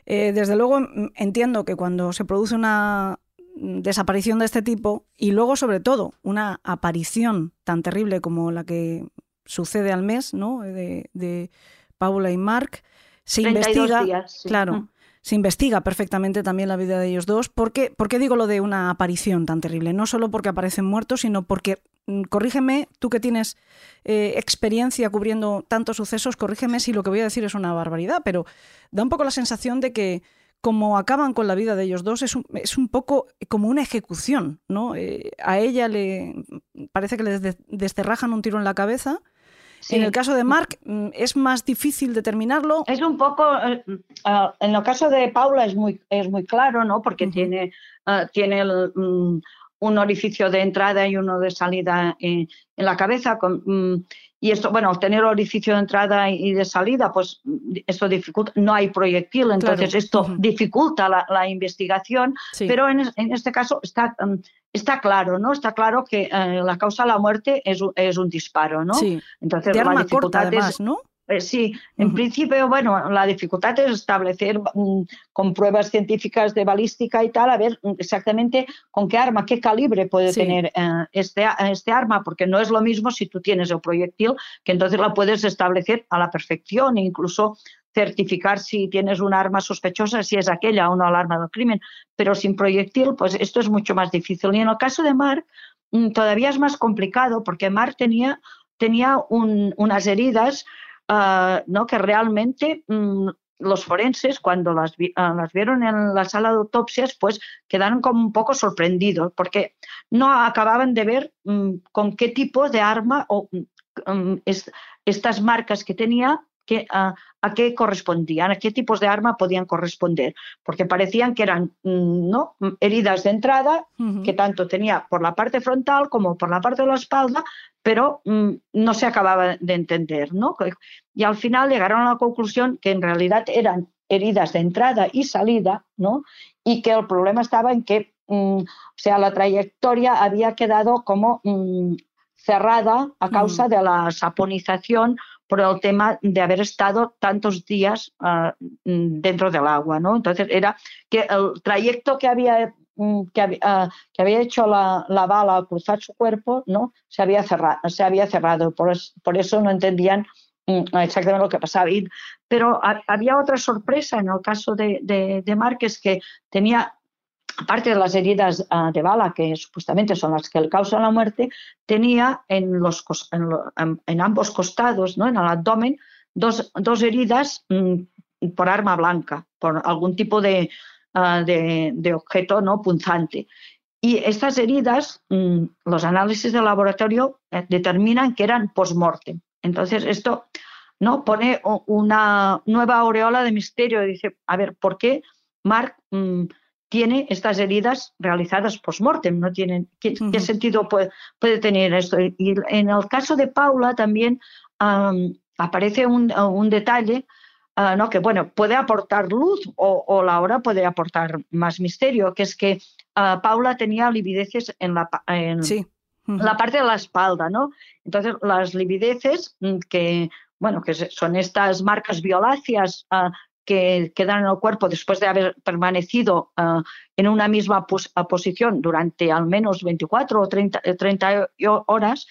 Eh, desde luego entiendo que cuando se produce una desaparición de este tipo y luego, sobre todo, una aparición tan terrible como la que sucede al mes, ¿no? De, Paula y Mark, se investiga, claro, se investiga perfectamente también la vida de ellos dos. ¿Por qué, ¿Por qué digo lo de una aparición tan terrible? No solo porque aparecen muertos, sino porque, mm, corrígeme, tú que tienes eh, experiencia cubriendo tantos sucesos, corrígeme si lo que voy a decir es una barbaridad, pero da un poco la sensación de que como acaban con la vida de ellos dos, es un, es un poco como una ejecución, ¿no? Eh, a ella le parece que le desterrajan un tiro en la cabeza en el caso de Mark mm, es más difícil determinarlo. Es un poco, eh, ah, en el caso de Paula es muy, es muy claro, ¿no? Porque tiene, ah, tiene mm, un orificio de entrada y uno de salida en, la cabeza. Con, mm, y esto, bueno, tener orificio de entrada y de salida, pues esto dificulta, no hay proyectil, entonces esto dificulta la, investigación, pero en, este caso está, está claro, ¿no? Está claro que eh, la causa de la muerte es, es un disparo, ¿no? Sí. Entonces, de la dificultad es, ¿no? Eh, sí, en principio, bueno, la dificultad es establecer mm, con pruebas científicas de balística y tal, a ver exactamente con qué arma, qué calibre puede tener eh, este, este arma, porque no es lo mismo si tú tienes el proyectil, que entonces la puedes establecer a la perfección e incluso certificar si tienes un arma sospechosa, si es aquella o no el arma del crimen, pero sin proyectil, pues esto es mucho más difícil. Y en el caso de Mark, mm, todavía es más complicado, porque Mark tenía, tenía unas heridas Ah, ¿no? que realmente mm, los forenses, cuando las, ah, las, vieron en la sala de autopsias, pues quedaron como un poco sorprendidos, porque no acababan de ver mm, con qué tipo de arma o mm, estas marcas que tenía que, a, qué correspondían, a qué tipos de arma podían corresponder, porque parecían que eran ¿no? heridas de entrada, que tanto tenía por la parte frontal como por la parte de la espalda, pero mm, no se acababa de entender. ¿no? Y al final llegaron a la conclusión que en realidad eran heridas de entrada y salida, ¿no? y que el problema estaba en que mm, o sea, la trayectoria había quedado como cerrada a causa de la saponización por el tema de haber estado tantos días ah, mm, dentro del agua, ¿no? Entonces era que el trayecto que había mm, que, ah, que había hecho la, bala al cruzar su cuerpo, ¿no? Se había cerrado, se había cerrado. Por, por eso no entendían mm, exactamente lo que pasaba. pero había otra sorpresa en el caso de, de, de Márquez que tenía aparte de las heridas ah, de bala, que supuestamente son las que le causan la muerte, tenía en, los, en, ambos costados, ¿no? en el abdomen, dos, heridas mm, por arma blanca, por algún tipo de, ah, de, objeto ¿no? punzante. Y estas heridas, mm, los análisis de laboratorio eh, determinan que eran post-mortem. Entonces, esto ¿no? pone una nueva aureola de misterio. Dice, a ver, ¿por qué Mark mm, tiene estas heridas realizadas post-mortem, no tienen ¿qué, sentido puede, puede, tener esto? Y en el caso de Paula también aparece un, detalle ah, ¿no? que bueno, puede aportar luz o, o, la hora puede aportar más misterio, que es que ah, Paula tenía livideces en la, en la parte de la espalda, ¿no? Entonces las livideces mm, que bueno, que son estas marcas violáceas uh, que quedan en el cuerpo después de haber permanecido uh, en una misma pos posición durante al menos 24 o 30, 30 horas,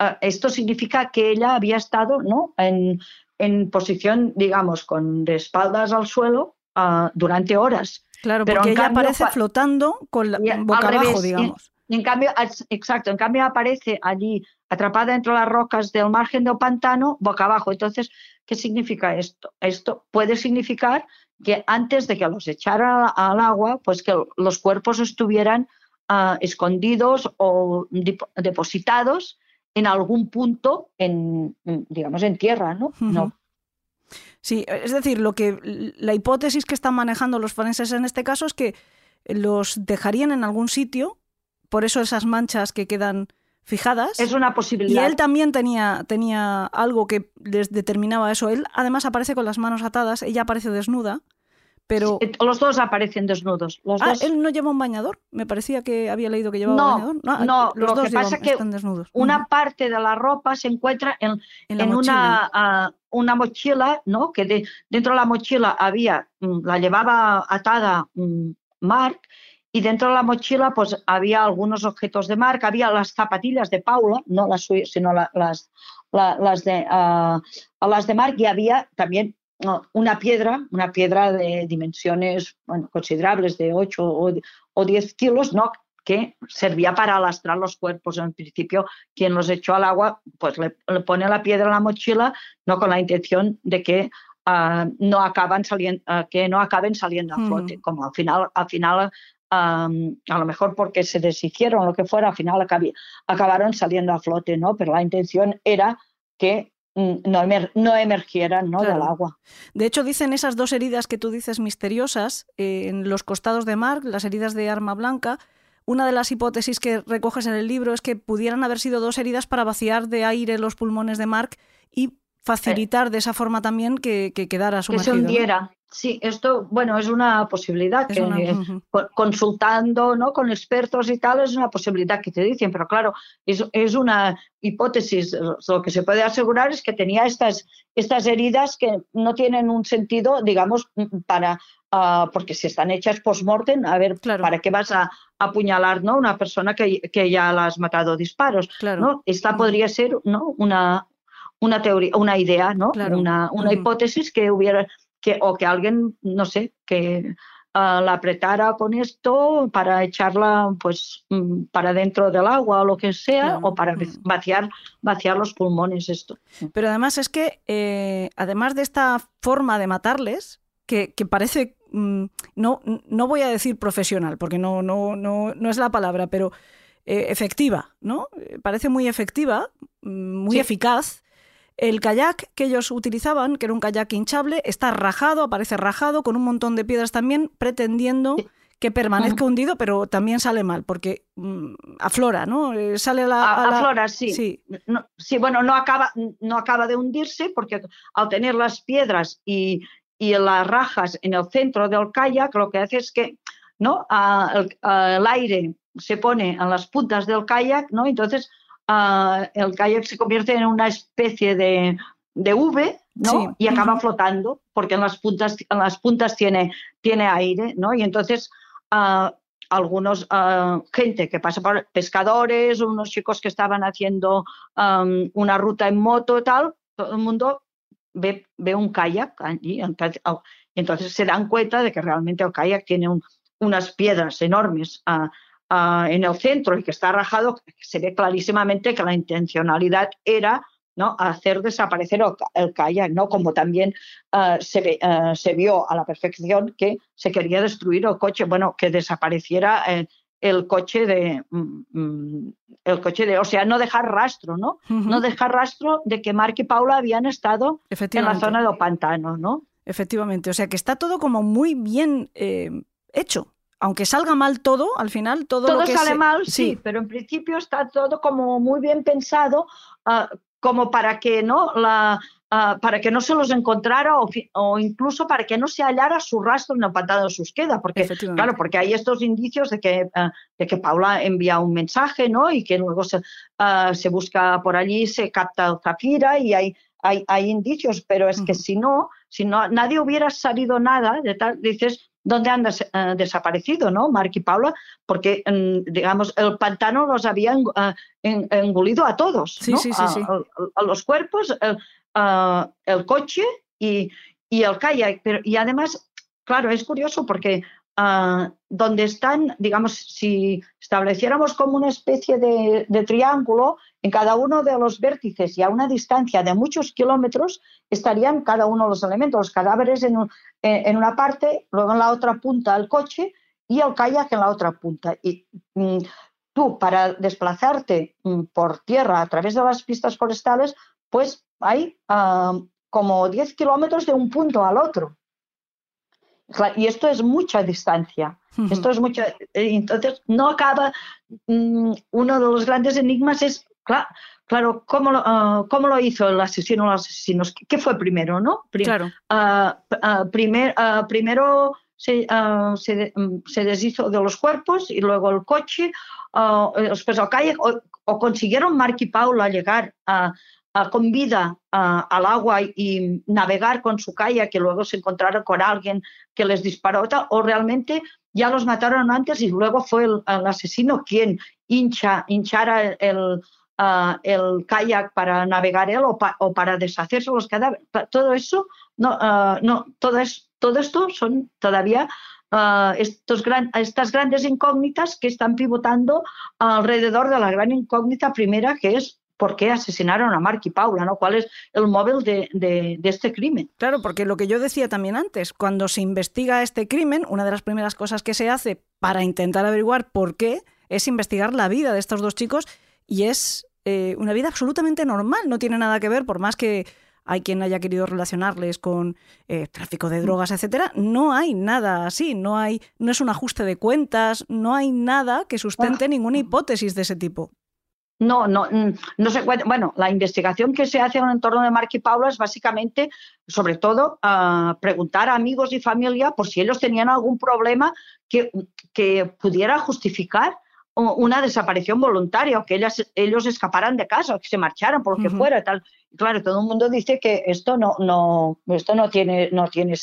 uh, esto significa que ella había estado ¿no? en, en, posición, digamos, con de espaldas al suelo uh, durante horas. Claro, Pero porque ella aparece flotando con la boca abajo, digamos. En, en cambio, exacto, en cambio aparece allí atrapada entre las rocas del margen del pantano, boca abajo. Entonces, ¿Qué significa esto? Esto puede significar que antes de que los echaran al agua, pues que los cuerpos estuvieran ah, escondidos o depositados en algún punto, en, digamos, en tierra, ¿no? no. Sí, es decir, lo que la hipótesis que están manejando los forenses en este caso es que los dejarían en algún sitio, por eso esas manchas que quedan fijadas. Es una posibilidad. Y él también tenía, tenía algo que les determinaba eso. Él además aparece con las manos atadas, ella aparece desnuda, pero... Eh, los dos aparecen desnudos. Los ah, dos... él no lleva un bañador. Me parecía que había leído que llevaba no, bañador. No, no los lo dos que pasa es que están desnudos. una parte de la ropa se encuentra en, en, una, ah, una mochila, ¿no? Que dentro de la mochila había, mm, la llevaba atada um, Mark y dentro de la mochila pues había algunos objetos de marca, había las zapatillas de Paula, no las suyas, sino las, las, de, uh, las de Marc y había también una piedra, una piedra de dimensiones bueno, considerables, de 8 o, o 10 kilos, ¿no? que servía para alastrar los cuerpos. En principio, quien los echó al agua, pues le, pone la piedra en la mochila, no con la intención de que uh, no acaban saliendo, uh, que no acaben saliendo a flote, mm. como al final, al final um, a lo mejor porque se deshicieron lo que fuera, al final acabaron saliendo a flote, ¿no? Pero la intención era que no, emer, no, emergieran ¿no? del agua. De hecho, dicen esas dos heridas que tú dices misteriosas eh, en los costados de Mark, las heridas de arma blanca, una de las hipótesis que recoges en el libro es que pudieran haber sido dos heridas para vaciar de aire los pulmones de Mark y facilitar de esa forma también que, quedara sumergido. Que se hundiera. Sí, esto, bueno, es una posibilidad que consultando ¿no? con expertos y tal, es una posibilidad que te dicen, pero claro, es, es, una hipótesis. Lo que se puede asegurar es que tenía estas, estas heridas que no tienen un sentido, digamos, para Ah, porque si están hechas post-mortem, a ver, ¿para qué vas a apuñalar ¿no? una persona que, que ya la has matado disparos? ¿no? Esta podría ser ¿no? una, una teoría, una idea, ¿no? Una, una hipótesis que hubiera, que, o que alguien, no sé, que ah, la apretara con esto para echarla pues mm, para dentro del agua o lo que sea, o para vaciar, vaciar los pulmones esto. Pero además es que, eh, además de esta forma de matarles, que, parece, mm, no, no voy a decir profesional, porque no, no, no, no es la palabra, pero eh, efectiva, ¿no? Eh, parece muy efectiva, mm, muy eficaz. El kayak que ellos utilizaban, que era un kayak hinchable, está rajado, aparece rajado, con un montón de piedras también, pretendiendo que permanezca hundido, pero también sale mal, porque mm, aflora, ¿no? Eh, sale a la, aflora, sí. Sí. sí. bueno, no acaba, no acaba de hundirse, porque al tener las piedras y, y las rajas en el centro del kayak lo que hace es que ¿no? el, aire se pone en las puntas del kayak, ¿no? entonces el kayak se convierte en una especie de, de V ¿no? y acaba flotando porque en las puntas, en las puntas tiene, tiene aire ¿no? y entonces algunos gente que pasa por pescadores, unos chicos que estaban haciendo una ruta en moto tal, todo el mundo ve, un kayak allí, entonces se dan cuenta de que realmente el kayak tiene unas piedras enormes ah, en el centro y que está rajado, se ve clarísimamente que la intencionalidad era ¿no? hacer desaparecer el, kayak, ¿no? como también ah, se, se, vio a la perfección que se quería destruir el coche, bueno, que desapareciera eh, el coche de mm, mm, el coche de, o sea, no dejar rastro, ¿no? No dejar rastro de que Mark y Paula habían estado en la zona del pantano, ¿no? Efectivamente, o sea que está todo como muy bien eh, hecho. Aunque salga mal todo, al final todo, todo lo que sale mal, sí. pero en principio está todo como muy bien pensado, ah, como para que no la, Ah, para que no se los encontrara o, incluso para que no se hallara su rastro en el pantano de Susqueda, porque claro, porque hay estos indicios de que, ah, de que Paula envía un mensaje, ¿no? Y que luego se, se busca por allí, se capta Zafira y hay, hay, hay indicios, pero es que si no, si no, nadie hubiera sabido nada de tal, dices, ¿dónde han desaparecido, no? Mark y Paula, porque, mm, digamos, el pantano los había engolido a todos, sí, sí, sí, a, los cuerpos, Ah, el coche y, el kayak. Pero, y además, claro, es curioso porque uh, donde están, digamos, si estableciéramos como una especie de, triángulo, en cada uno de los vértices y a una distancia de muchos kilómetros estarían cada uno de los elementos, los cadáveres en, una parte, luego en la otra punta el coche y el kayak en la otra punta. Y mm, tú, para desplazarte mm, por tierra a través de las pistas forestales, pues hay ah, como 10 kilómetros de un punto al otro. Y esto es mucha distancia. Esto es mucho. Eh, entonces, no acaba. Mm, uno de los grandes enigmas es, claro, claro ¿cómo, lo, ah, ¿cómo lo hizo el asesino o los asesinos? ¿Qué fue primero, no? claro. Ah, primer, primero se, se, mm, se, deshizo de los cuerpos y luego el coche, después el calle, o, o, consiguieron Mark y Paula llegar a con vida al agua y navegar con su kayak que luego se encontraron con alguien que les disparó o realmente ya los mataron antes y luego fue el, asesino quien hincha, hinchara el, el kayak para navegar él o, para deshacerse los cadáveres. Todo eso no, ah, no, todo, es, todo esto son todavía ah, estos gran, estas grandes incógnitas que están pivotando alrededor de la gran incógnita primera que es por qué asesinaron a Mark y Paula, ¿no? ¿Cuál es el móvil de, de, de, este crimen? Claro, porque lo que yo decía también antes, cuando se investiga este crimen, una de las primeras cosas que se hace para intentar averiguar por qué es investigar la vida de estos dos chicos y es eh, una vida absolutamente normal, no tiene nada que ver, por más que hay quien haya querido relacionarles con eh, tráfico de drogas, etcétera, no hay nada así, no hay, no es un ajuste de cuentas, no hay nada que sustente ah. ninguna hipótesis de ese tipo. No, no, mm, no se Bueno, la investigación que se hace en el entorno de Mark y Paula es básicamente, sobre todo, preguntar a amigos y familia por si ellos tenían algún problema que, que pudiera justificar una desaparición voluntaria o que ellas, ellos escaparan de casa que se marcharan por lo que fuera tal. Claro todo el mundo dice que esto no no esto no tiene no tiene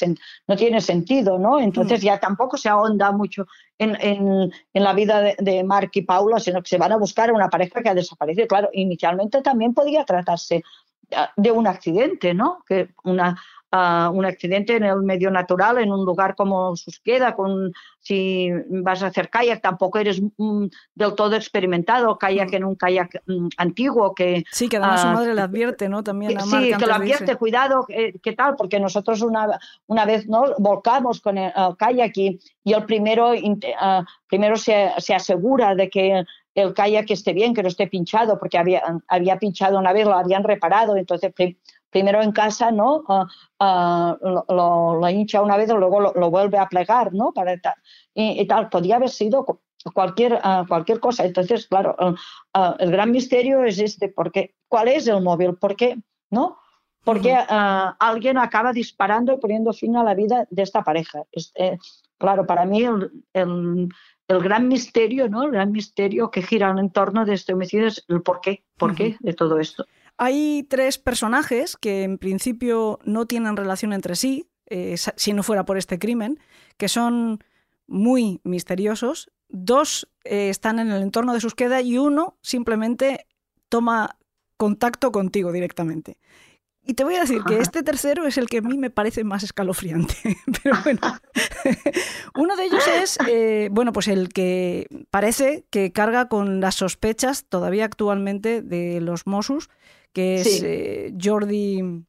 no tiene sentido no entonces ya tampoco se ahonda mucho en, en, en la vida de, de, Mark y Paula sino que se van a buscar a una pareja que ha desaparecido. Claro inicialmente también podía tratarse ah, de un accidente no que una uh, un accidente en el medio natural, en un lugar como Susqueda, con, si vas a hacer kayak, tampoco eres mm, del todo experimentado, kayak mm. en un kayak mm, antiguo que... Sí, que además uh, su ah, madre le advierte, ¿no? También a Sí, que lo advierte, cuidado, eh, ¿qué tal? Porque nosotros una, una vez nos volcamos con el, el kayak y, y, el primero, uh, primero se, se asegura de que el kayak esté bien, que no esté pinchado, porque había, había pinchado una vez, lo habían reparado, entonces primero en casa, ¿no? Uh, uh, lo, lo, hincha una vez y luego lo, lo, vuelve a plegar, ¿no? Para y, y, tal, podía haber sido cualquier, uh, cualquier cosa. Entonces, claro, el gran misterio es este, porque, ¿cuál es el móvil? ¿Por qué? ¿No? Porque alguien acaba disparando y poniendo fin a la vida de esta pareja. Este, claro, para mí el, el, el, gran misterio, ¿no? El gran misterio que gira en torno de este homicidio es el por qué, por qué de todo esto. Hay tres personajes que en principio no tienen relación entre sí, eh, si no fuera por este crimen, que son muy misteriosos. Dos eh, están en el entorno de Susqueda y uno simplemente toma contacto contigo directamente. Y te voy a decir que este tercero es el que a mí me parece más escalofriante. (laughs) Pero bueno, (laughs) uno de ellos es, eh, bueno, pues el que parece que carga con las sospechas todavía actualmente de los Mossos que es eh, Jordi...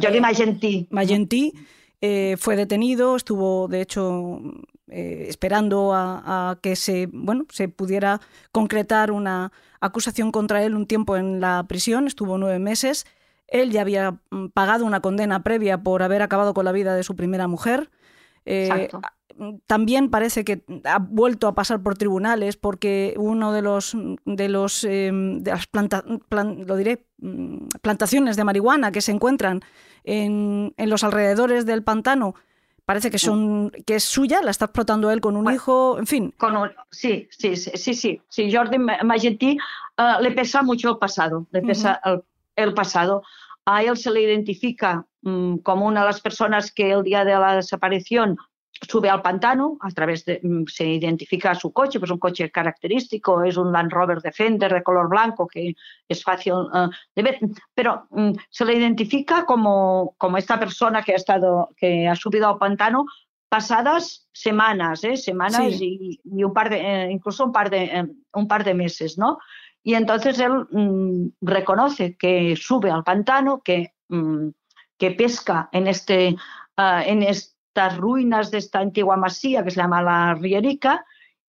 Jordi Magentí. Magentí eh, fue detenido, estuvo de hecho eh, esperando a, a, que se, bueno, se pudiera concretar una acusación contra él un tiempo en la prisión, estuvo nueve meses. Él ya había mm, pagado una condena previa por haber acabado con la vida de su primera mujer. Eh, también parece que ha vuelto a pasar por tribunales porque uno de los de los eh, de las planta, plan, lo diré mm, plantaciones de marihuana que se encuentran en, en, los alrededores del pantano parece que son que es suya la está explotando él con un bueno, hijo en fin. con un, sí sí sí sí sí. Jordi Magentí uh, le pesa mucho el pasado le pesa uh -huh. el, el, pasado. A él se le identifica um, como una de las personas que el día de la desaparición sube al pantano, a través de, mm, se identifica su coche, pues un coche característico, es un Land Rover Defender de color blanco que es fácil uh, de ver, pero um, se le identifica como, como esta persona que ha estado, que ha subido al pantano pasadas semanas, ¿eh? semanas sí. y, y, un par de, eh, incluso un par de, eh, un par de meses, ¿no? Y entonces él um, reconoce que sube al pantano, que, que pesca en este, uh, en este estas ruinas de esta antigua masía que se llama la Rierica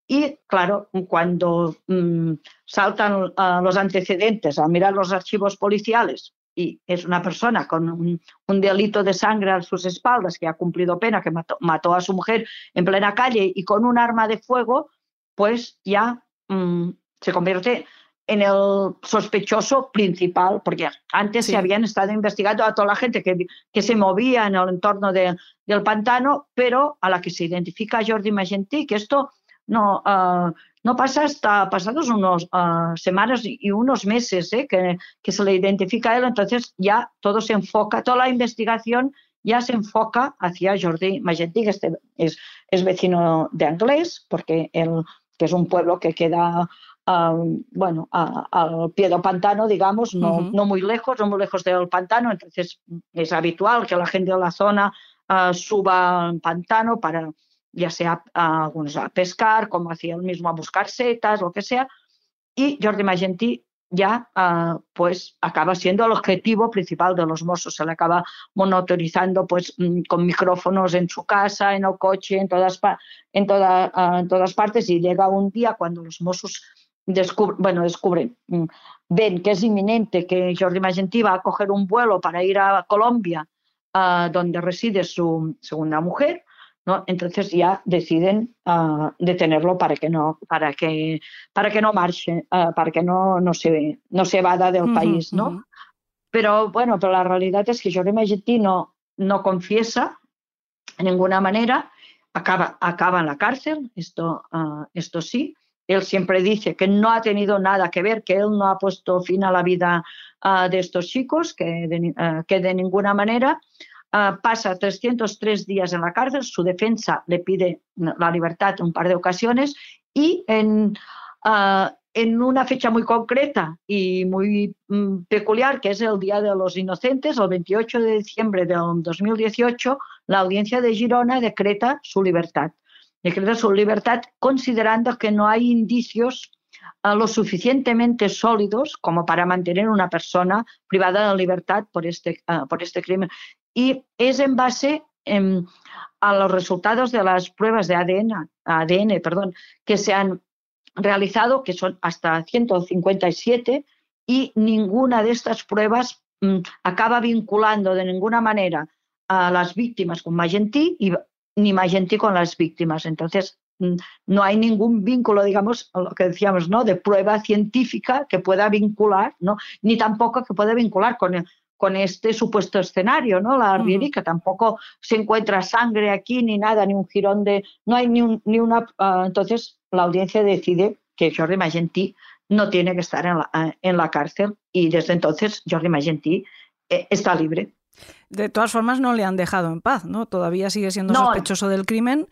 y, claro, cuando mmm, saltan uh, los antecedentes al mirar los archivos policiales y es una persona con un, delito de sangre a sus espaldas que ha cumplido pena, que mató, a su mujer en plena calle y con un arma de fuego, pues ya mmm, se convierte en el sospechoso principal, porque antes sí. se habían estado investigando a toda la gente que, que se movía en el entorno de, del pantano, pero a la que se identifica Jordi Magentí, que esto no, uh, no pasa hasta pasados unos uh, semanas y unos meses ¿eh? que, que, se le identifica a él, entonces ya todo se enfoca, toda la investigación ya se enfoca hacia Jordi Magentí, que este es, es vecino de Anglés, porque él, que es un pueblo que queda bueno, al pie del pantano, digamos, no, no muy lejos, no muy lejos del pantano, entonces es habitual que la gente de la zona suba al pantano para ya sea algunos a pescar, como hacía él mismo a buscar setas, lo que sea, y Jordi Magentí ya pues acaba siendo el objetivo principal de los mozos, se le acaba monitorizando pues mm, con micrófonos en su casa, en el coche, en todas, en, en todas partes y llega un día cuando los mozos descubren, bueno, descubren, mm, ven que es inminente que Jordi Magentí va a coger un vuelo para ir a Colombia, donde reside su segunda mujer, entonces ya deciden ah, detenerlo para que no, para que, para que no marche, ah, para que no, no, se, no se vada del país, ¿no? Pero bueno, pero la realidad es que Jordi Magentí no, confiesa de ninguna manera, acaba, acaba en la cárcel, esto, ah, esto sí. Él siempre dice que no ha tenido nada que ver, que él no ha puesto fin a la vida de estos chicos, que de ninguna manera. Ah, pasa 303 días en la cárcel, su defensa le pide la libertad un par de ocasiones y en, ah, en una fecha muy concreta y muy mm, peculiar, que es el Día de los Inocentes, el 28 de diciembre de 2018, la audiencia de Girona decreta su libertad. Decreta su libertad considerando que no hay indicios ah, lo suficientemente sólidos como para mantener una persona privada de libertad por este, por este crimen. Y es en base em, a los resultados de las pruebas de ADN, ADN perdón, que se han realizado, que son hasta 157, y ninguna de estas pruebas mm, acaba vinculando de ninguna manera a las víctimas con Magentí ni Magentí con las víctimas. Entonces, mm, no hay ningún vínculo, digamos, lo que decíamos, ¿no? De prueba científica que pueda vincular, ¿no? Ni tampoco que pueda vincular con el, con este supuesto escenario, ¿no? La Rierica, tampoco se encuentra sangre aquí ni nada, ni un jirón de... No hay ni, ni una... Ah, entonces la audiencia decide que Jordi Magentí no tiene que estar en la, ah, en la cárcel y desde entonces Jordi Magentí eh, está libre. De todas formas no le han dejado en paz, ¿no? Todavía sigue siendo sospechoso del crimen.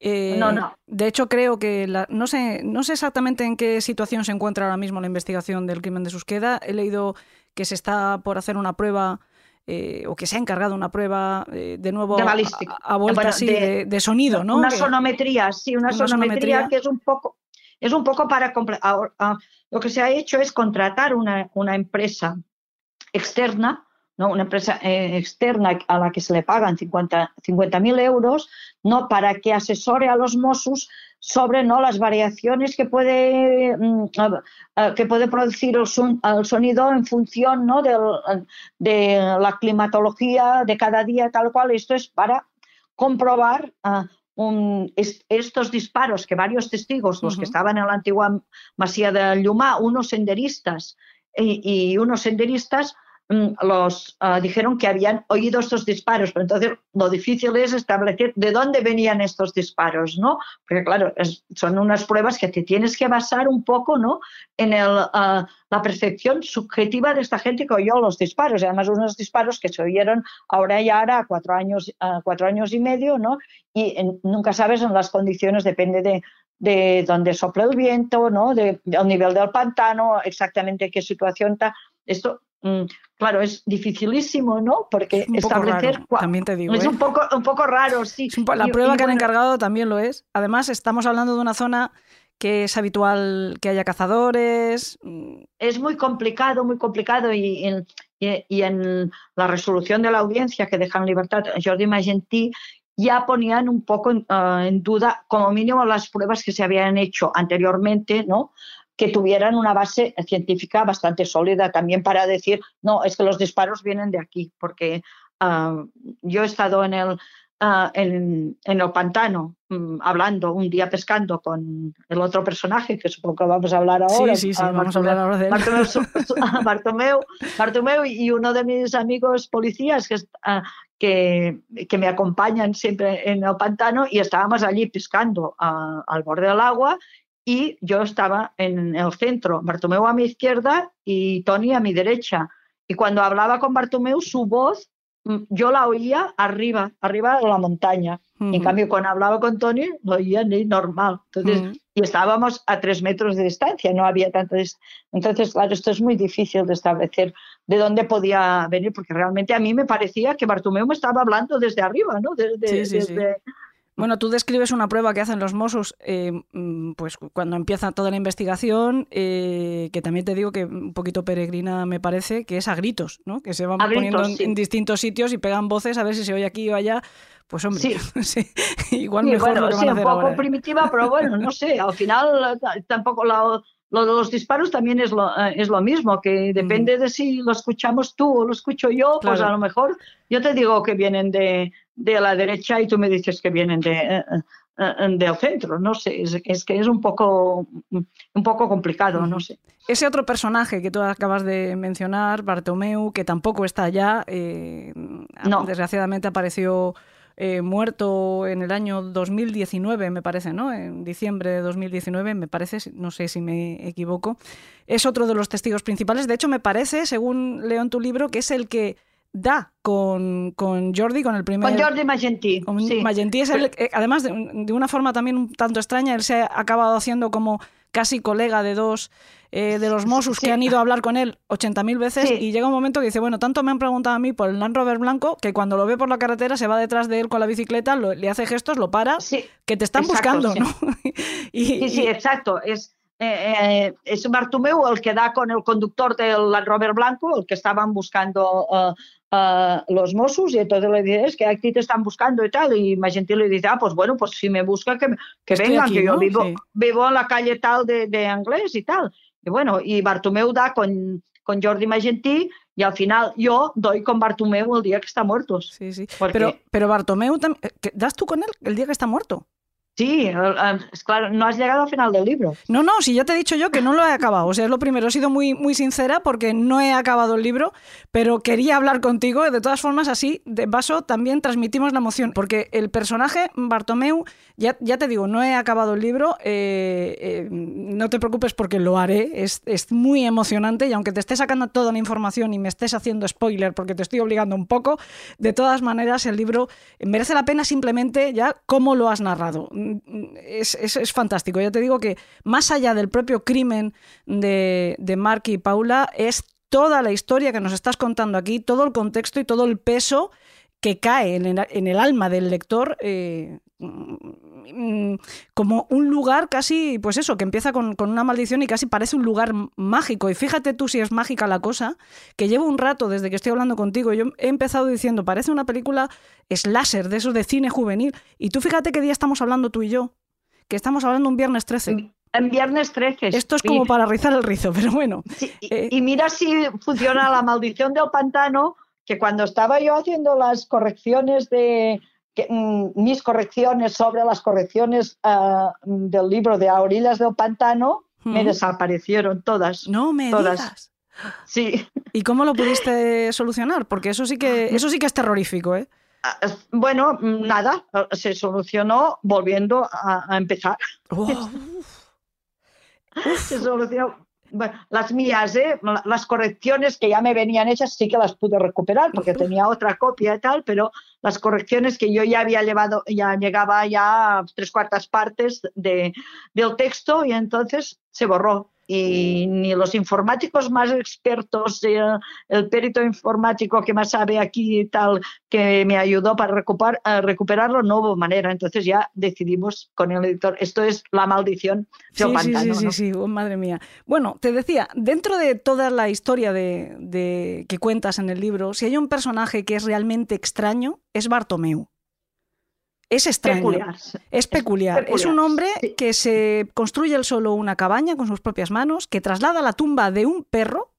Eh, no, no. De hecho, creo que no, sé, no sé exactamente en qué situación se encuentra ahora mismo la investigación del crimen de Susqueda. He leído que se está por hacer una prueba eh, o que se ha encargado una prueba eh, de nuevo de a, vuelta así de, sonido, ¿no? Una sonometría, sí, una, sonometría, que es un poco, es un poco para lo que se ha hecho es contratar una, una empresa externa ¿no? una empresa eh, externa a la que se le pagan 50.000 mil euros, ¿no? para que asesore a los Mossos sobre ¿no? las variaciones que puede, mm, que puede producir el, sonido en función ¿no? de, la climatología de cada día, tal cual. Esto es para comprobar ah, estos disparos que varios testigos, los que estaban en la antigua masía de Llumá, unos senderistas y unos senderistas, los ah, dijeron que habían oído estos disparos, pero entonces lo difícil es establecer de dónde venían estos disparos, ¿no? Porque claro, son unas pruebas que te tienes que basar un poco, ¿no? En el, ah, la percepción subjetiva de esta gente que oyó los disparos, y además unos disparos que se oyeron ahora y ahora cuatro años, ah, cuatro años y medio, ¿no? Y nunca sabes en las condiciones, depende de, de dónde sopla el viento, ¿no? De, del nivel del pantano, exactamente qué situación está. Esto Mm, claro, es dificilísimo, ¿no? Porque establecer. también te digo. Es ¿eh? un, poco, un poco raro, sí. la prueba que han encargado también lo es. Además, estamos hablando de una zona que es habitual que haya cazadores. Mm. Es muy complicado, muy complicado. Y, y, en la resolución de la audiencia que dejan libertad a Jordi Magentí, ya ponían un poco en, ah, en, duda, como mínimo, las pruebas que se habían hecho anteriormente, ¿no? Que tuvieran una base científica bastante sólida también para decir, no, es que los disparos vienen de aquí, porque ah, yo he estado en el, ah, en, el pantano mm, hablando un día pescando con el otro personaje, que supongo que vamos a hablar ahora. Sí, sí, sí, vamos a hablar ahora de él. (laughs) (laughs) Bartomeu, Bartomeu, y uno de mis amigos policías que, uh, que, que, me acompañan siempre en el pantano y estábamos allí pescando al borde del agua y yo estaba en el centro, Bartomeu a mi izquierda y Tony a mi derecha. Y cuando hablaba con Bartomeu, su voz mm, yo la oía arriba, arriba de la montaña. En Ujú. cambio, cuando hablaba con Tony, lo oía ni normal. Entonces, Ujú. y estábamos a tres metros de distancia, no había tanta dis- Entonces, claro, esto es muy difícil de establecer de dónde podía venir, porque realmente a mí me parecía que Bartomeu me estaba hablando desde arriba, ¿no? Desde, Sí, sí, sí. Bueno, tú describes una prueba que hacen los Mossos eh, mm, pues cuando empieza toda la investigación, eh, que también te digo que un poquito peregrina me parece, que es a gritos, ¿no? Que se van A poniendo gritos, en, sí. en distintos sitios y pegan voces a ver si se oye aquí o allá. Pues hombre, Sí. (laughs) sí, igual Sí, mejor bueno, lo que van sí, a un poco ahora. ¿eh? primitiva, pero bueno, no sé, al final tampoco la- lo de los disparos también es lo, es lo mismo, que depende de si lo escuchamos tú o lo escucho yo, pues a lo mejor yo te digo que vienen de, de la derecha y tú me dices que vienen de, eh, eh, eh, del centro, no sé, es, es que es un poco, un poco complicado, no sé. Ese otro personaje que tú acabas de mencionar, Bartomeu, que tampoco está allá, eh, No. desgraciadamente apareció eh, muerto en el año 2019, me parece, ¿no? En diciembre de 2019, me parece, no sé si me equivoco. Es otro de los testigos principales. De hecho, me parece, según leo en tu libro, que es el que da con, con Jordi, con el primer... Con Jordi Magentí, Con sí. Magentí es el- eh, además, de, de una forma también un tanto extraña, él se ha acabado haciendo como casi colega de dos eh, de los Mossos Sí. que han ido a hablar con él 80.000 veces Sí. y llega un momento que dice, bueno, tanto me han preguntado a mí por el Land Rover blanco que cuando lo ve por la carretera se va detrás de él con la bicicleta, lo- le hace gestos, lo para, Sí, que te están exacto, buscando, sí. ¿no? (laughs) y, Sí, sí, y- exacto. Es, eh, eh, es Bartomeu el que da con el conductor del Land Rover blanco, el que estaban buscando eh, eh, los Mossos, y entonces le dice, es que aquí te están buscando y tal. Y Magentí le dice, ah, pues bueno, pues si me busca, que, que Estoy vengan, aquí, que yo ¿no? vivo, Sí. vivo en la calle tal de, de Anglés y tal. Y bueno, y Bartomeu da con, con Jordi Magentí, y al final yo doy con Bartomeu el día que está muerto. sí, sí. Porque- Pero, pero Bartomeu, eh, ¿qué- ¿das tú con él el día que está muerto? Sí, eh, eh, claro, no has llegado al final del libro. No, no, si ya te he dicho yo que no lo he acabado. O sea, es lo primero. He sido muy, muy sincera porque no he acabado el libro, pero quería hablar contigo. De todas formas, así, de paso, también transmitimos la emoción. Porque el personaje Bartomeu, ya, ya te digo, no he acabado el libro. eh, no te preocupes porque lo haré. Es, es muy emocionante y aunque te esté sacando toda la información y me estés haciendo spoiler porque te estoy obligando un poco, de todas maneras, el libro merece la pena simplemente ya cómo lo has narrado. Es, es- es fantástico. Ya te digo que más allá del propio crimen de, de Mark y Paula, es toda la historia que nos estás contando aquí, todo el contexto y todo el peso que cae en el, en el alma del lector eh, como un lugar casi, pues eso, que empieza con, con una maldición y casi parece un lugar mágico. Y fíjate tú si es mágica la cosa, que llevo un rato desde que estoy hablando contigo, yo he empezado diciendo, parece una película slasher, de esos de cine juvenil. Y tú fíjate qué día estamos hablando tú y yo, que estamos hablando un viernes 13. En viernes 13. Esto es como para rizar el rizo, (laughs) pero bueno. Sí, y, Eh, y mira si funciona la maldición del pantano, que cuando estaba yo haciendo las correcciones de que, mm, mis correcciones sobre las correcciones ah, del libro de A orillas del pantano, me desaparecieron todas. No me Todas. digas. Sí. ¿Y cómo lo pudiste solucionar? Porque eso sí que, eso sí que es terrorífico, ¿eh? Ah, Bueno, nada, ah, se solucionó volviendo a, a empezar. (laughs) Wow. Se solucionó. Bueno, las mías, ¿eh? La- las correcciones que ya me venían hechas sí que las pude recuperar porque tenía otra copia y tal, pero las correcciones que yo ya había llevado, ya llegaba ya a tres cuartas partes de, del texto y entonces se borró. Y ni los informáticos más expertos, eh, el perito informático que más sabe aquí y tal, que me ayudó para recuperar, a recuperarlo, no hubo manera. Entonces ya decidimos con el editor, esto es la maldición del Sí, sí, pantano. sí, sí, ¿no? sí, oh, madre mía. Bueno, te decía, dentro de toda la historia de, de- que cuentas en el libro, si hay un personaje que es realmente extraño, es Bartomeu. Es extraño. Peculiar. Es peculiar. Es un hombre sí. que se construye él solo una cabaña con sus propias manos, que traslada la tumba de un perro,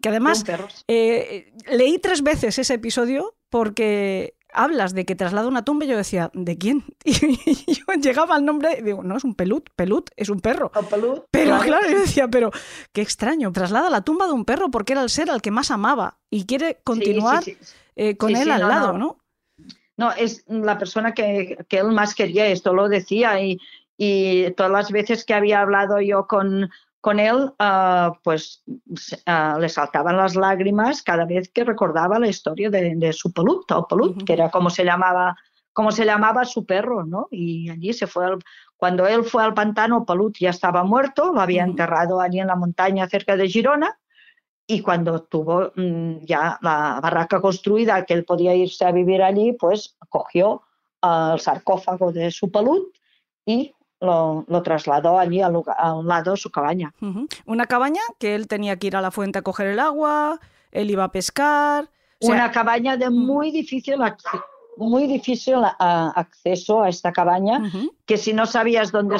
que además eh, leí tres veces ese episodio porque hablas de que traslada una tumba y yo decía, ¿de quién? (laughs) Y yo llegaba al nombre y digo, no, es un pelut, pelut, es un perro. O pelud, Pero claro, yo decía, pero qué extraño, traslada la tumba de un perro porque era el ser al que más amaba y quiere continuar Sí, sí, sí. eh, con él al no, lado, no. ¿no? No, es la persona que, que él más quería, esto lo decía, y, y todas las veces que había hablado yo con, con él, ah, pues ah, le saltaban las lágrimas cada vez que recordaba la historia de, su pelut, o pelut, que era como se llamaba como se llamaba su perro, ¿no? Y allí se fue, cuando él fue al pantano, Pelut ya estaba muerto, lo había enterrado allí en la montaña cerca de Girona, y cuando tuvo mm, ya la barraca construida, que él podía irse a vivir allí, pues cogió el sarcófago de su Pelut y lo, trasladó allí a un lado de su cabaña. Una cabaña que él tenía que ir a la fuente a coger el agua, él iba a pescar. Una cabaña de mm. muy difícil acceso muy difícil acceso a esta cabaña, que si no sabías dónde,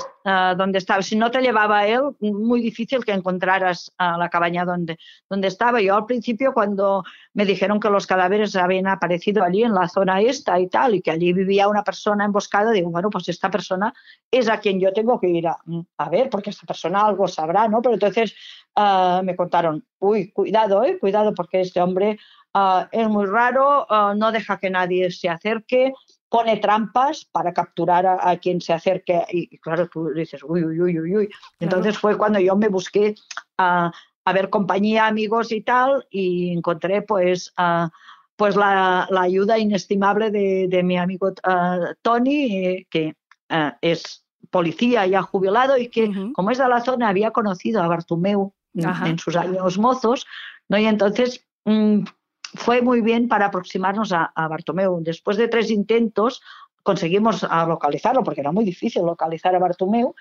dónde estaba, si no te llevaba él, muy difícil que encontraras a la cabaña donde, donde estaba. Yo al principio cuando me dijeron que los cadáveres habían aparecido allí en la zona esta y tal, y que allí vivía una persona emboscada, digo, bueno, pues esta persona es a quien yo tengo que ir a, a ver, porque esta persona algo sabrá, ¿no? Pero entonces ah, me contaron, uy, cuidado, ¿eh? cuidado, porque este hombre Ah, es muy raro, ah, no deja que nadie se acerque, pone trampas para capturar a, quien se acerque. Y, claro, tú dices, uy, uy, uy, uy, uy. Entonces fue cuando yo me busqué a, ver compañía, amigos y tal, y encontré pues, pues la, ayuda inestimable de, mi amigo Tony, eh, que es policía ya jubilado y que, como es de la zona, había conocido a Bartumeu en, sus años mozos, ¿no? Y entonces mm, fue muy bien para aproximarnos a, Bartomeu. Después de tres intentos conseguimos localizarlo, porque era muy difícil localizar a Bartomeu,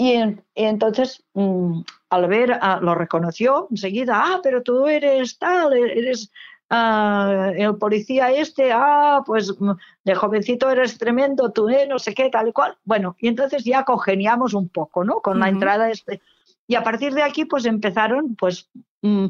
y, entonces mm, al ver, lo reconoció enseguida, ah, pero tú eres tal, eres ah, el policía este, ah, pues mm, de jovencito eres tremendo, tú eh, no sé qué, tal y cual. Bueno, y entonces ya congeniamos un poco, ¿no? Con la entrada este. Y a partir de aquí, pues empezaron, pues Mm,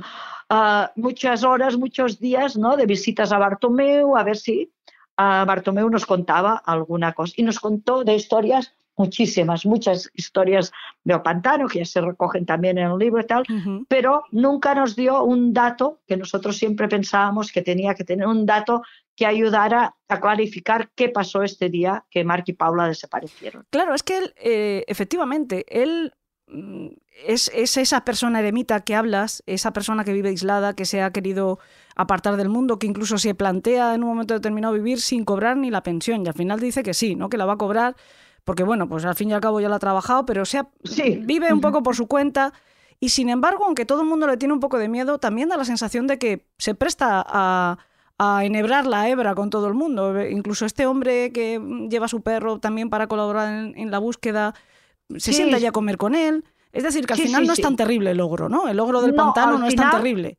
muchas horas, muchos días ¿no? de visitas a Bartomeu, a ver si a Bartomeu nos contaba alguna cosa. Y nos contó de historias, muchísimas, muchas historias de Opantano, que ya se recogen también en el libro y tal, pero nunca nos dio un dato que nosotros siempre pensábamos que tenía que tener un dato que ayudara a clarificar qué pasó este día que Mark y Paula desaparecieron. Claro, es que él, eh, efectivamente, él mm, es, esa persona eremita que hablas, esa persona que vive aislada, que se ha querido apartar del mundo, que incluso se plantea en un momento determinado vivir sin cobrar ni la pensión. Y al final dice que sí, ¿no? Que la va a cobrar, porque bueno, pues al fin y al cabo ya la ha trabajado, pero sea, vive un poco por su cuenta. Y sin embargo, aunque todo el mundo le tiene un poco de miedo, también da la sensación de que se presta a, enhebrar la hebra con todo el mundo. Incluso este hombre que lleva a su perro también para colaborar en, la búsqueda, se sienta ya a comer con él. Es decir, que al final no es tan terrible el logro, ¿no? El logro del pantano no es tan terrible.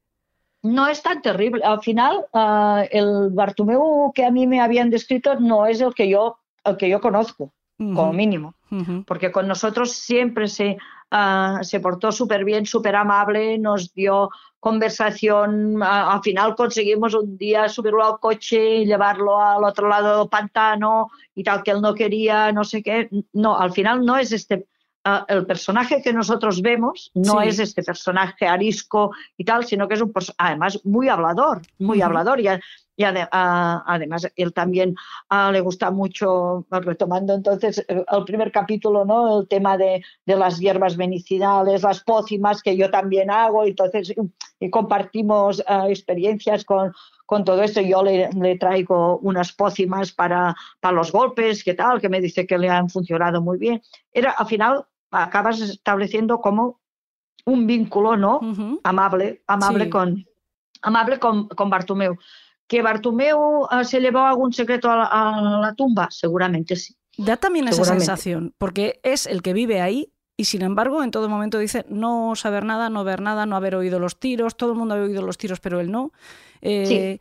No es tan terrible. Al final, ah, el Bartumeu que a mí me habían descrito no es el que yo, el que yo conozco, como mínimo. Porque con nosotros siempre se, ah, se portó súper bien, súper amable, nos dio conversación. al final conseguimos un día subirlo al coche y llevarlo al otro lado del pantano y tal, que él no quería, no sé qué. No, al final no es este el personaje que nosotros vemos no es este personaje arisco y tal, sino que es un además, muy hablador, muy hablador. Y, y además, él también le gusta mucho, retomando entonces el primer capítulo, ¿no? el tema de, de las hierbas medicinales, las pócimas que yo también hago, entonces y compartimos experiencias con, con todo esto. Yo le, le, traigo unas pócimas para, para los golpes, que tal, que me dice que le han funcionado muy bien. Era, al final, acabas estableciendo como un vínculo no amable amable con amable con, con Bartumeu que Bartumeu eh, se llevó algún secreto a la, tumba seguramente sí. Da también esa sensación porque es el que vive ahí y sin embargo en todo momento dice no saber nada no ver nada no haber oído los tiros todo el mundo ha oído los tiros pero él no eh,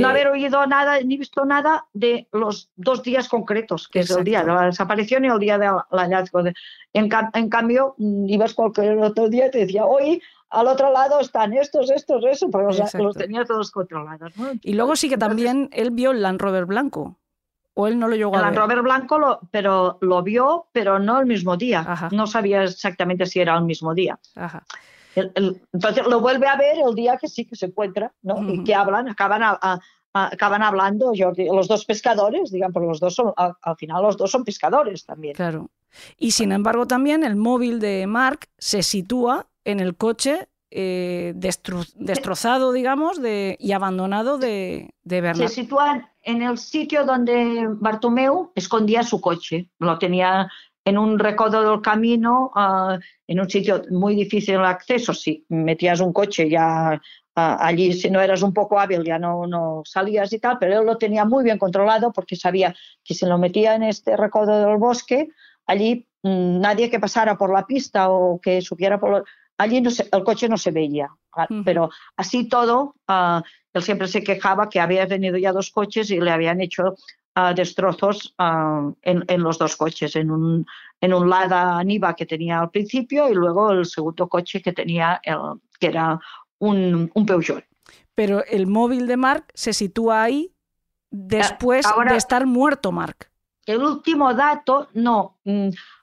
no haber oído nada ni visto nada de los dos días concretos, que es el día de la desaparición y el día del hallazgo. En, en, cambio, ibas cualquier otro día y te decía, hoy al otro lado están estos, estos, eso, pero los, tenía todos controlados. Y luego sí que también él vio el Land Rover blanco. ¿O él no lo llegó a ver? Land Rover blanco, lo, pero lo vio, pero no el mismo día. No sabía exactamente si era el mismo día. Ajá entonces lo vuelve a ver el día que sí que se encuentra, ¿no? Y que hablan, acaban, acaban hablando los dos pescadores, digan, porque los dos son, al, final los dos son pescadores también. Claro. Y sin embargo también el móvil de Mark se sitúa en el coche eh, destro- destrozado, digamos, de, y abandonado de, de Se sitúan en el sitio donde Bartomeu escondía su coche. Lo tenía en un recodo del camino, ah, en un sitio muy difícil de acceso. Si metías un coche ya ah, allí, si no eras un poco hábil, ya no, no salías y tal, pero él lo tenía muy bien controlado porque sabía que si lo metía en este recodo del bosque, allí mm, nadie que pasara por la pista o que subiera por... Allí no se- el coche no se veía, ah, pero así todo, ah, él siempre se quejaba que había venido ya dos coches y le habían hecho ah, destrozos en, en los dos coches, en un, en un Lada Niva que tenía al principio y luego el segundo coche que tenía, el- que era un, un Peugeot. Pero el móvil de Mark se sitúa ahí después ahora- de estar muerto Mark. El último dato, no,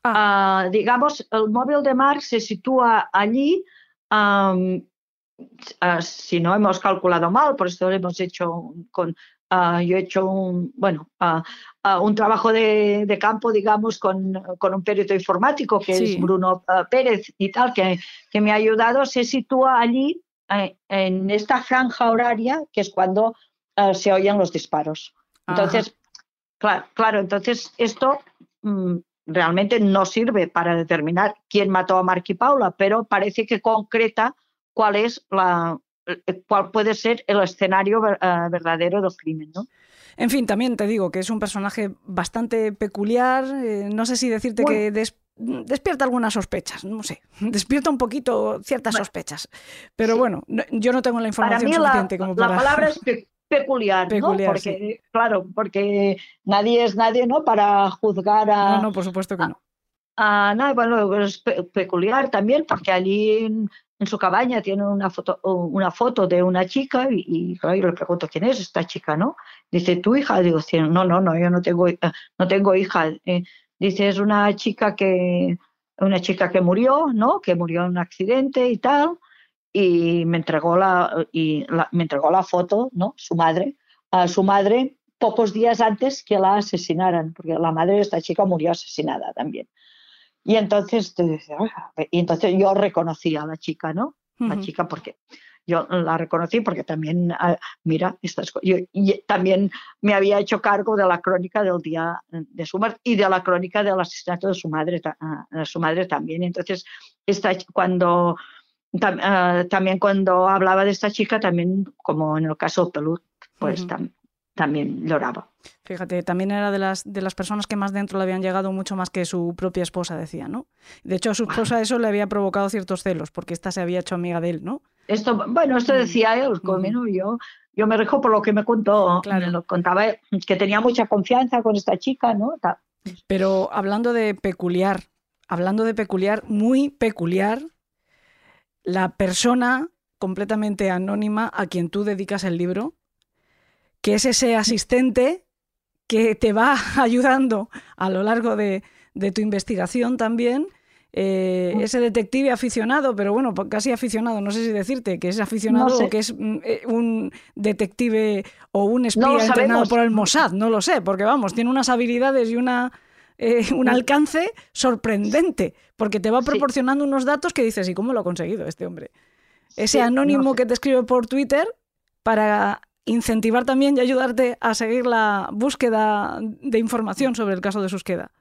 ah, digamos, el móvil de Mark se sitúa allí, am, ah, si no hemos calculado mal, por esto lo hemos hecho con, yo he hecho un, bueno, un trabajo de, de campo, digamos, con, con un perito informático que Sí. es Bruno Pérez y tal, que, que me ha ayudado, se sitúa allí eh, en esta franja horaria, que es cuando se oyen los disparos. Ajá. Claro, claro, entonces esto mm, realmente no sirve para determinar quién mató a Mark y Paula, pero parece que concreta cuál es la eh, cuál puede ser el escenario eh, verdadero del crimen, ¿no? En fin, también te digo que es un personaje bastante peculiar. eh, no sé si decirte que des- despierta algunas sospechas, no sé. (laughs) Despierta un poquito ciertas Bueno, sospechas. Pero sí. bueno, no- yo no tengo la información la, suficiente como la para. palabra es (laughs) pe- peculiar, Peculiar, ¿no? Porque, claro, porque nadie es nadie, ¿no? Para juzgar a, No, no, por supuesto que no. Ah, no, bueno, es pe- peculiar también porque allí en, en su cabaña tiene una foto, una foto de una chica y, y, claro, yo le pregunto quién es esta chica, ¿no? Dice, ¿tu hija? Digo, "Sí, no, no, no, yo no tengo, no tengo hija. Eh, dice, es una chica que, una chica que murió, ¿no? Que murió en un accidente y tal, y me entregó la, y la- me entregó la foto, ¿no? Su madre, a su madre pocos días antes que la asesinaran, porque la madre de esta chica murió asesinada también. Y entonces, "Ah", y entonces yo reconocí a la chica, ¿no? La chica porque yo la reconocí porque también, ah, mira, estas yo- y también me había hecho cargo de la crónica del día de su muerte y de la crónica del asesinato de su madre, ah, de su madre también. Entonces, esta, cuando tam- ah, también cuando hablaba de esta chica, también como en el caso Pelut, pues tam- también lloraba. Fíjate, también era de las, de las personas que más dentro le habían llegado mucho más que su propia esposa, decía, ¿no? De hecho, a su esposa eso le había provocado ciertos celos, porque esta se había hecho amiga de él, ¿no? Esto, bueno, esto Mm. decía él, como, Ujú. ¿no? yo, yo me rijo por lo que me contó, Claro. me lo contaba él, que tenía mucha confianza con esta chica, ¿no? Pero hablando de peculiar, hablando de peculiar, muy peculiar, la persona completamente anónima a quien tú dedicas el libro, que es ese asistente que te va (laughs) ayudando a lo largo de, de tu investigación también. eh, ese detective aficionado, pero bueno, casi aficionado, no sé si decirte que es aficionado No sé. o que es mm, eh, un detective o un espía No entrenado por el Mossad, no lo sé, porque vamos, tiene unas habilidades y una, eh, (laughs) un alcance sorprendente, porque te va Sí. proporcionando unos datos que dices, ¿y cómo lo ha conseguido este hombre? Ese Sí, anónimo no sé. que te escribe por Twitter para incentivar también y ayudarte a seguir la búsqueda de información sobre el caso de Susqueda.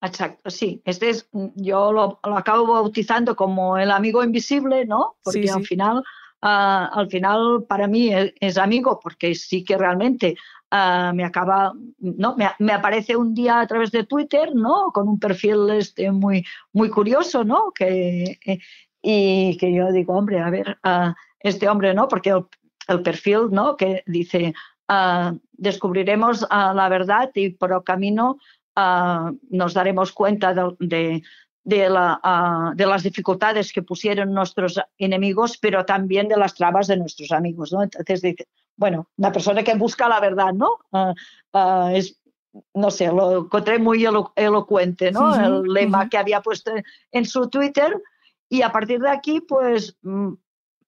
Exacto, sí. Este es, yo lo, lo acabo bautizando como el amigo invisible, ¿no? Porque Sí, al final, ah, al final para mí es, es amigo, porque sí que realmente ah, me acaba, ¿no? Me, me aparece un día a través de Twitter, ¿no? Con un perfil este muy, muy curioso, ¿no? Que, eh, y que yo digo, hombre, a ver, ah, este hombre, ¿no? Porque el, el perfil, ¿no? Que dice, ah, descubriremos ah, la verdad y por el camino nos daremos cuenta de, de- de la, de las dificultades que pusieron nuestros enemigos, pero también de las trabas de nuestros amigos, ¿no? Entonces dice, bueno, una persona que busca la verdad, ¿no? Ah, ah, es, no sé, lo encontré muy elo- elocuente, ¿no? El lema que había puesto en su Twitter y a partir de aquí, pues mm,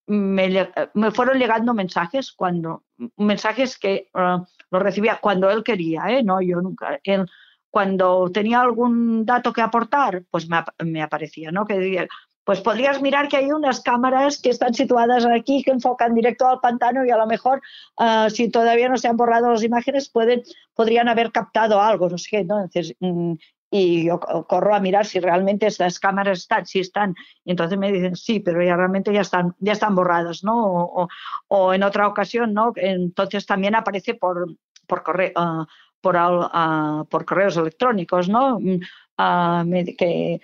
me, me fueron llegando mensajes cuando mensajes que los recibía cuando él quería, ¿eh? No, yo nunca. Él, cuando tenía algún dato que aportar, pues me, me aparecía, ¿no? Que pues podrías mirar que hay unas cámaras que están situadas aquí que enfocan directo al pantano y a lo mejor uh, si todavía no se han borrado las imágenes pueden, podrían haber captado algo, no sé ¿no? Entonces, mm, y yo corro a mirar si realmente estas cámaras están, si están, y entonces me dicen sí, pero ya realmente ya están, ya están borradas, ¿no? O, en otra ocasión, ¿no? Entonces también aparece por, por correo. Uh, por, uh, por correos electrónicos, ¿no? Uh, que,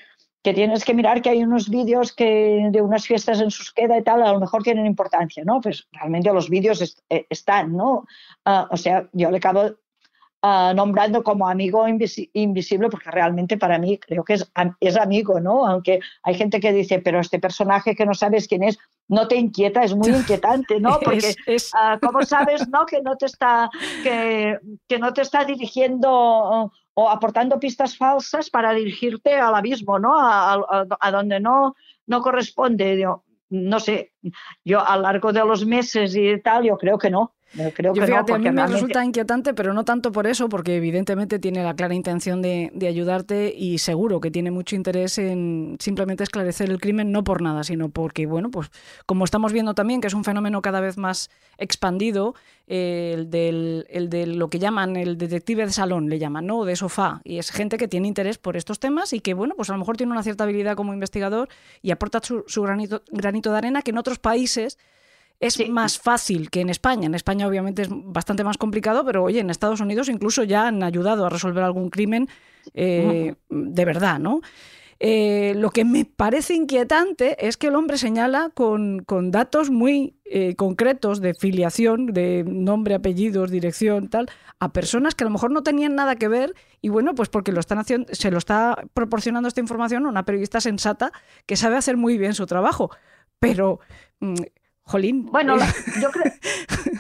que tienes que mirar que hay unos vídeos que de unas fiestas en Susqueda y tal, a lo mejor tienen importancia, ¿no? Pues realmente los vídeos est eh, están, ¿no? Uh, o sea, yo le acabo uh, nombrando como amigo invisi invisible porque realmente para mí creo que es, es amigo, ¿no? Aunque hay gente que dice, pero este personaje que no sabes quién es, no te inquieta, es muy (laughs) inquietante, ¿no? Porque es, es... Uh, ¿cómo sabes, no? Que no te está, que, que no te está dirigiendo o aportando pistas falsas para dirigirte al abismo, ¿no? A, a, donde no, no corresponde. Yo, no sé, yo a lo largo de los meses y tal, yo creo que no. Yo creo Yo que fíjate, no, a mí me realmente... resulta inquietante, pero no tanto por eso, porque evidentemente tiene la clara intención de, de, ayudarte y seguro que tiene mucho interés en simplemente esclarecer el crimen, no por nada, sino porque, bueno, pues como estamos viendo también, que es un fenómeno cada vez más expandido, eh, el, del, el de lo que llaman el detective de salón, le llaman, ¿no? De sofá. Y es gente que tiene interés por estos temas y que, bueno, pues a lo mejor tiene una cierta habilidad como investigador y aporta su, su granito, granito de arena que en otros países es sí. más fácil que en España. En España obviamente es bastante más complicado, pero oye, en Estados Unidos incluso ya han ayudado a resolver algún crimen eh, de verdad, ¿no? Eh, lo que me parece inquietante es que el hombre señala con, con datos muy eh, concretos de filiación, de nombre, apellidos, dirección, tal, a personas que a lo mejor no tenían nada que ver y bueno, pues porque lo están haciendo, se lo está proporcionando esta información a una periodista sensata que sabe hacer muy bien su trabajo. Pero mm, Jolín. Bueno, la, (laughs) yo creo,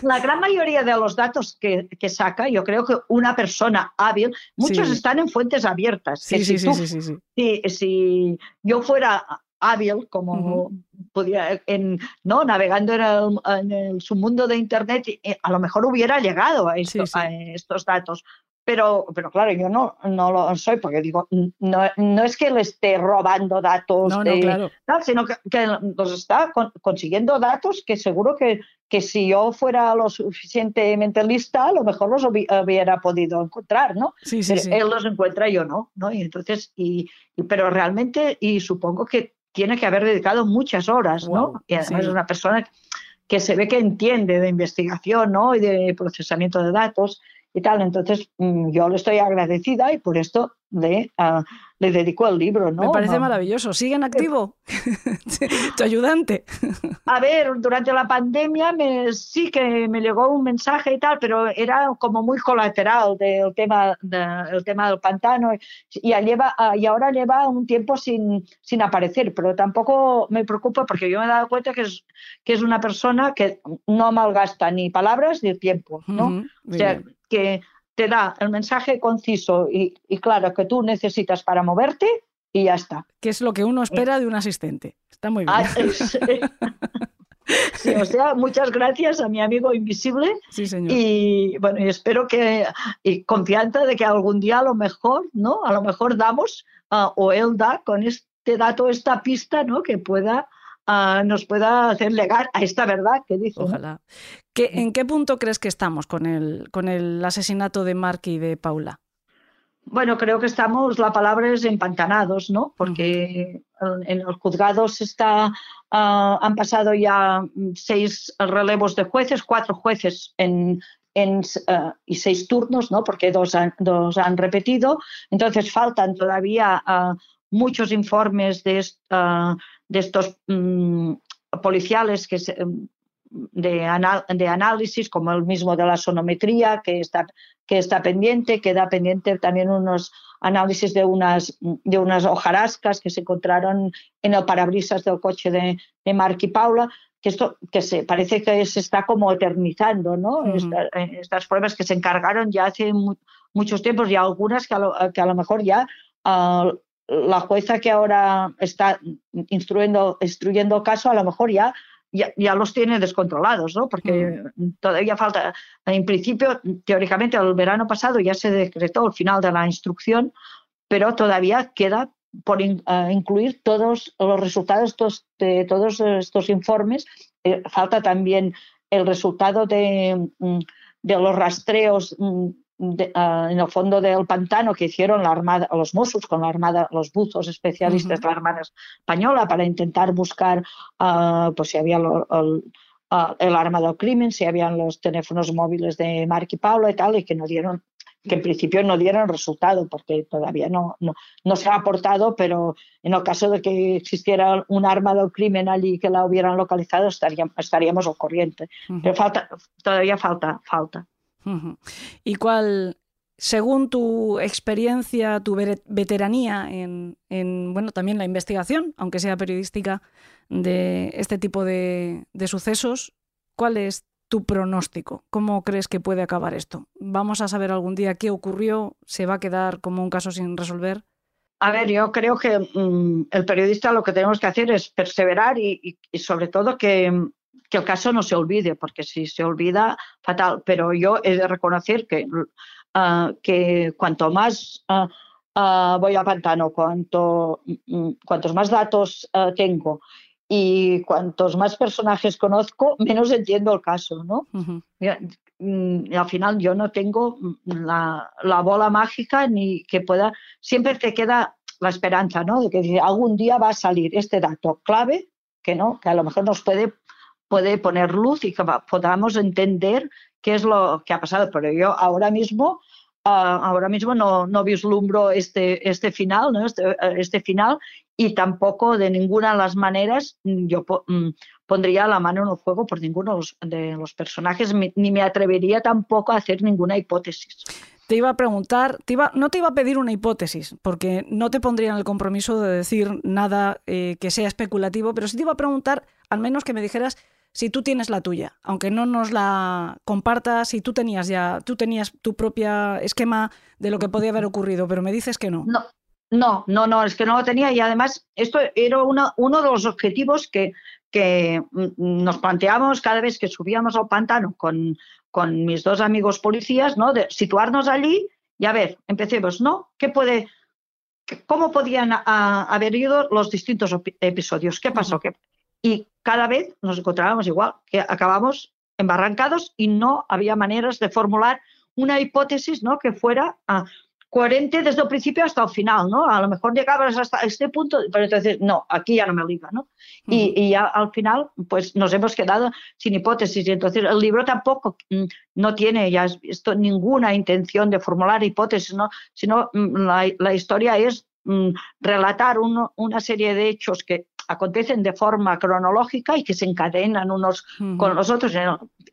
la gran mayoría de los datos que, que, saca, yo creo que una persona hábil, muchos sí. están en fuentes abiertas. Sí, sí, si, tú, sí, sí, si, si, yo fuera hábil, como uh -huh. podía, en, ¿no? navegando en el, en el, submundo de Internet, a lo mejor hubiera llegado a, esto, a estos datos pero, pero claro, yo no, no lo soy porque digo, no, no es que le esté robando datos, no, de, no, claro. no, sino que, que, los está con, consiguiendo datos que seguro que, que, si yo fuera lo suficientemente lista, a lo mejor los hubiera podido encontrar, ¿no? Sí, sí, sí. Él los encuentra, yo no, ¿no? Y entonces, y, y, pero realmente, y supongo que tiene que haber dedicado muchas horas, wow, ¿no? Y además es una persona que se ve que entiende de investigación, ¿no? Y de procesamiento de datos y tal. Entonces, mm, yo le estoy agradecida y por esto le, uh, le dedico el libro. ¿no? Me parece maravilloso. ¿Sigue en activo? (laughs) tu ayudante. (laughs) A ver, durante la pandemia me, sí que me llegó un mensaje y tal, pero era como muy colateral del tema, de, el tema del pantano y, lleva, y ahora lleva un tiempo sin, sin aparecer, pero tampoco me preocupa porque yo me he dado cuenta que es, que es una persona que no malgasta ni palabras ni tiempo. ¿no? Uh -huh. O sea, que te da el mensaje conciso y, y, claro que tú necesitas para moverte y ya está. Que es lo que uno espera de un asistente. Está muy bien. Ah, es, (laughs) sí, o sea, muchas gracias a mi amigo invisible. Sí, señor. Y bueno, y espero que, y confianza de que algún día a lo mejor, ¿no? A lo mejor damos, uh, o él da con este dato, esta pista, ¿no? Que pueda Uh, nos pueda hacer llegar a esta verdad que dice. Ojalá. ¿Qué, ¿En qué punto crees que estamos con el, con el asesinato de Mark y de Paula? Bueno, creo que estamos, la palabra es empantanados, ¿no? Porque en los juzgados está, uh, han pasado ya seis relevos de jueces, cuatro jueces en, en, uh, y seis turnos, ¿no? Porque dos han, dos han repetido. Entonces faltan todavía uh, muchos informes de, de estos um, policiales que se, de, anal, de, análisis, como el mismo de la sonometría, que está, que está pendiente, queda pendiente también unos análisis de unas, de unas hojarascas que se encontraron en el parabrisas del coche de, de Mark y Paula, que esto que se parece que se está como eternizando, ¿no? Uh -huh. Esta, estas pruebas que se encargaron ya hace mu muchos tiempos y algunas que a lo, que a lo mejor ya uh, la jueza que ahora está instruyendo, instruyendo caso a lo mejor ya ya, ya, los tiene descontrolados, ¿no? Porque mm. todavía falta, en principio, teóricamente, el verano pasado ya se decretó el final de la instrucción, pero todavía queda por in, uh, incluir todos los resultados de todos estos informes. Eh, falta también el resultado de, mm, de los rastreos mm, de, uh, en el fondo del pantano que hicieron la armada, los Mossos con la armada, los buzos especialistas uh -huh. de la Armada Española para intentar buscar uh, pues si había lo, el, el, arma del crimen, si habían los teléfonos móviles de Mark y Pablo y tal, y que no dieron que en principio no dieron resultado porque todavía no, no, no, se ha aportado, pero en el caso de que existiera un arma del crimen allí que la hubieran localizado estaríamos, estaríamos al corriente. Uh -huh. Pero falta, todavía falta, falta. ¿Y cuál, según tu experiencia, tu veteranía en, en, bueno, también la investigación, aunque sea periodística, de este tipo de, sucesos, cuál es tu pronóstico? ¿Cómo crees que puede acabar esto? ¿Vamos a saber algún día qué ocurrió? ¿Se va a quedar como un caso sin resolver? A ver, yo creo que mmm, el periodista lo que tenemos que hacer es perseverar y, sobre todo que, que, el caso no se olvide, porque si se olvida, fatal. Pero yo he de reconocer que, uh, que cuanto más uh, uh, voy a pantano, cuanto, mm, cuantos más datos tengo y cuantos más personajes conozco, menos entiendo el caso, ¿no? -huh. y al final yo no tengo la, la, bola mágica ni que pueda, siempre te queda la esperanza, ¿no? De que algún día va a salir este dato clave, que no, que a lo mejor nos puede, puede poner luz y que podamos entender qué es lo que ha pasado. Pero yo ahora mismo Uh, ahora mismo no, no, vislumbro este, este final, ¿no? este, este, final y tampoco de ninguna de las maneras yo mm, pondría la mano en el fuego por ninguno de los, de los personajes, ni me atrevería tampoco a hacer ninguna hipótesis. Te iba a preguntar, te iba, no te iba a pedir una hipótesis, porque no te pondría en el compromiso de decir nada eh, que sea especulativo, pero sí te iba a preguntar, al menos que me dijeras si tú tienes la tuya, aunque no nos la compartas, si tú tenías ya, tú tenías tu propia esquema de lo que podía haber ocurrido, pero me dices que no. No, no, no, no es que no lo tenía y además esto era una, uno de los objetivos que, que nos planteamos cada vez que subíamos al pantano con, con mis dos amigos policías, ¿no? De situarnos allí y a ver, empecemos, ¿no? ¿Qué puede, cómo podían a, haber ido los distintos episodios? ¿Qué pasó? ¿Qué, y cada vez nos encontrábamos igual, que acabamos embarrancados y no había maneras de formular una hipótesis ¿no? que fuera uh, coherente desde el principio hasta el final, ¿no? A lo mejor llegabas hasta este punto, pero entonces, no, aquí ya no me liga, ¿no? Uh -huh. y, y, ya al final, pues nos hemos quedado sin hipótesis y entonces el libro tampoco mm, no tiene ya esto, ninguna intención de formular hipótesis, ¿no? Sino mm, la, la, historia es mm, relatar uno, una serie de hechos que acontecen de forma cronológica y que se encadenan unos uh -huh. con los otros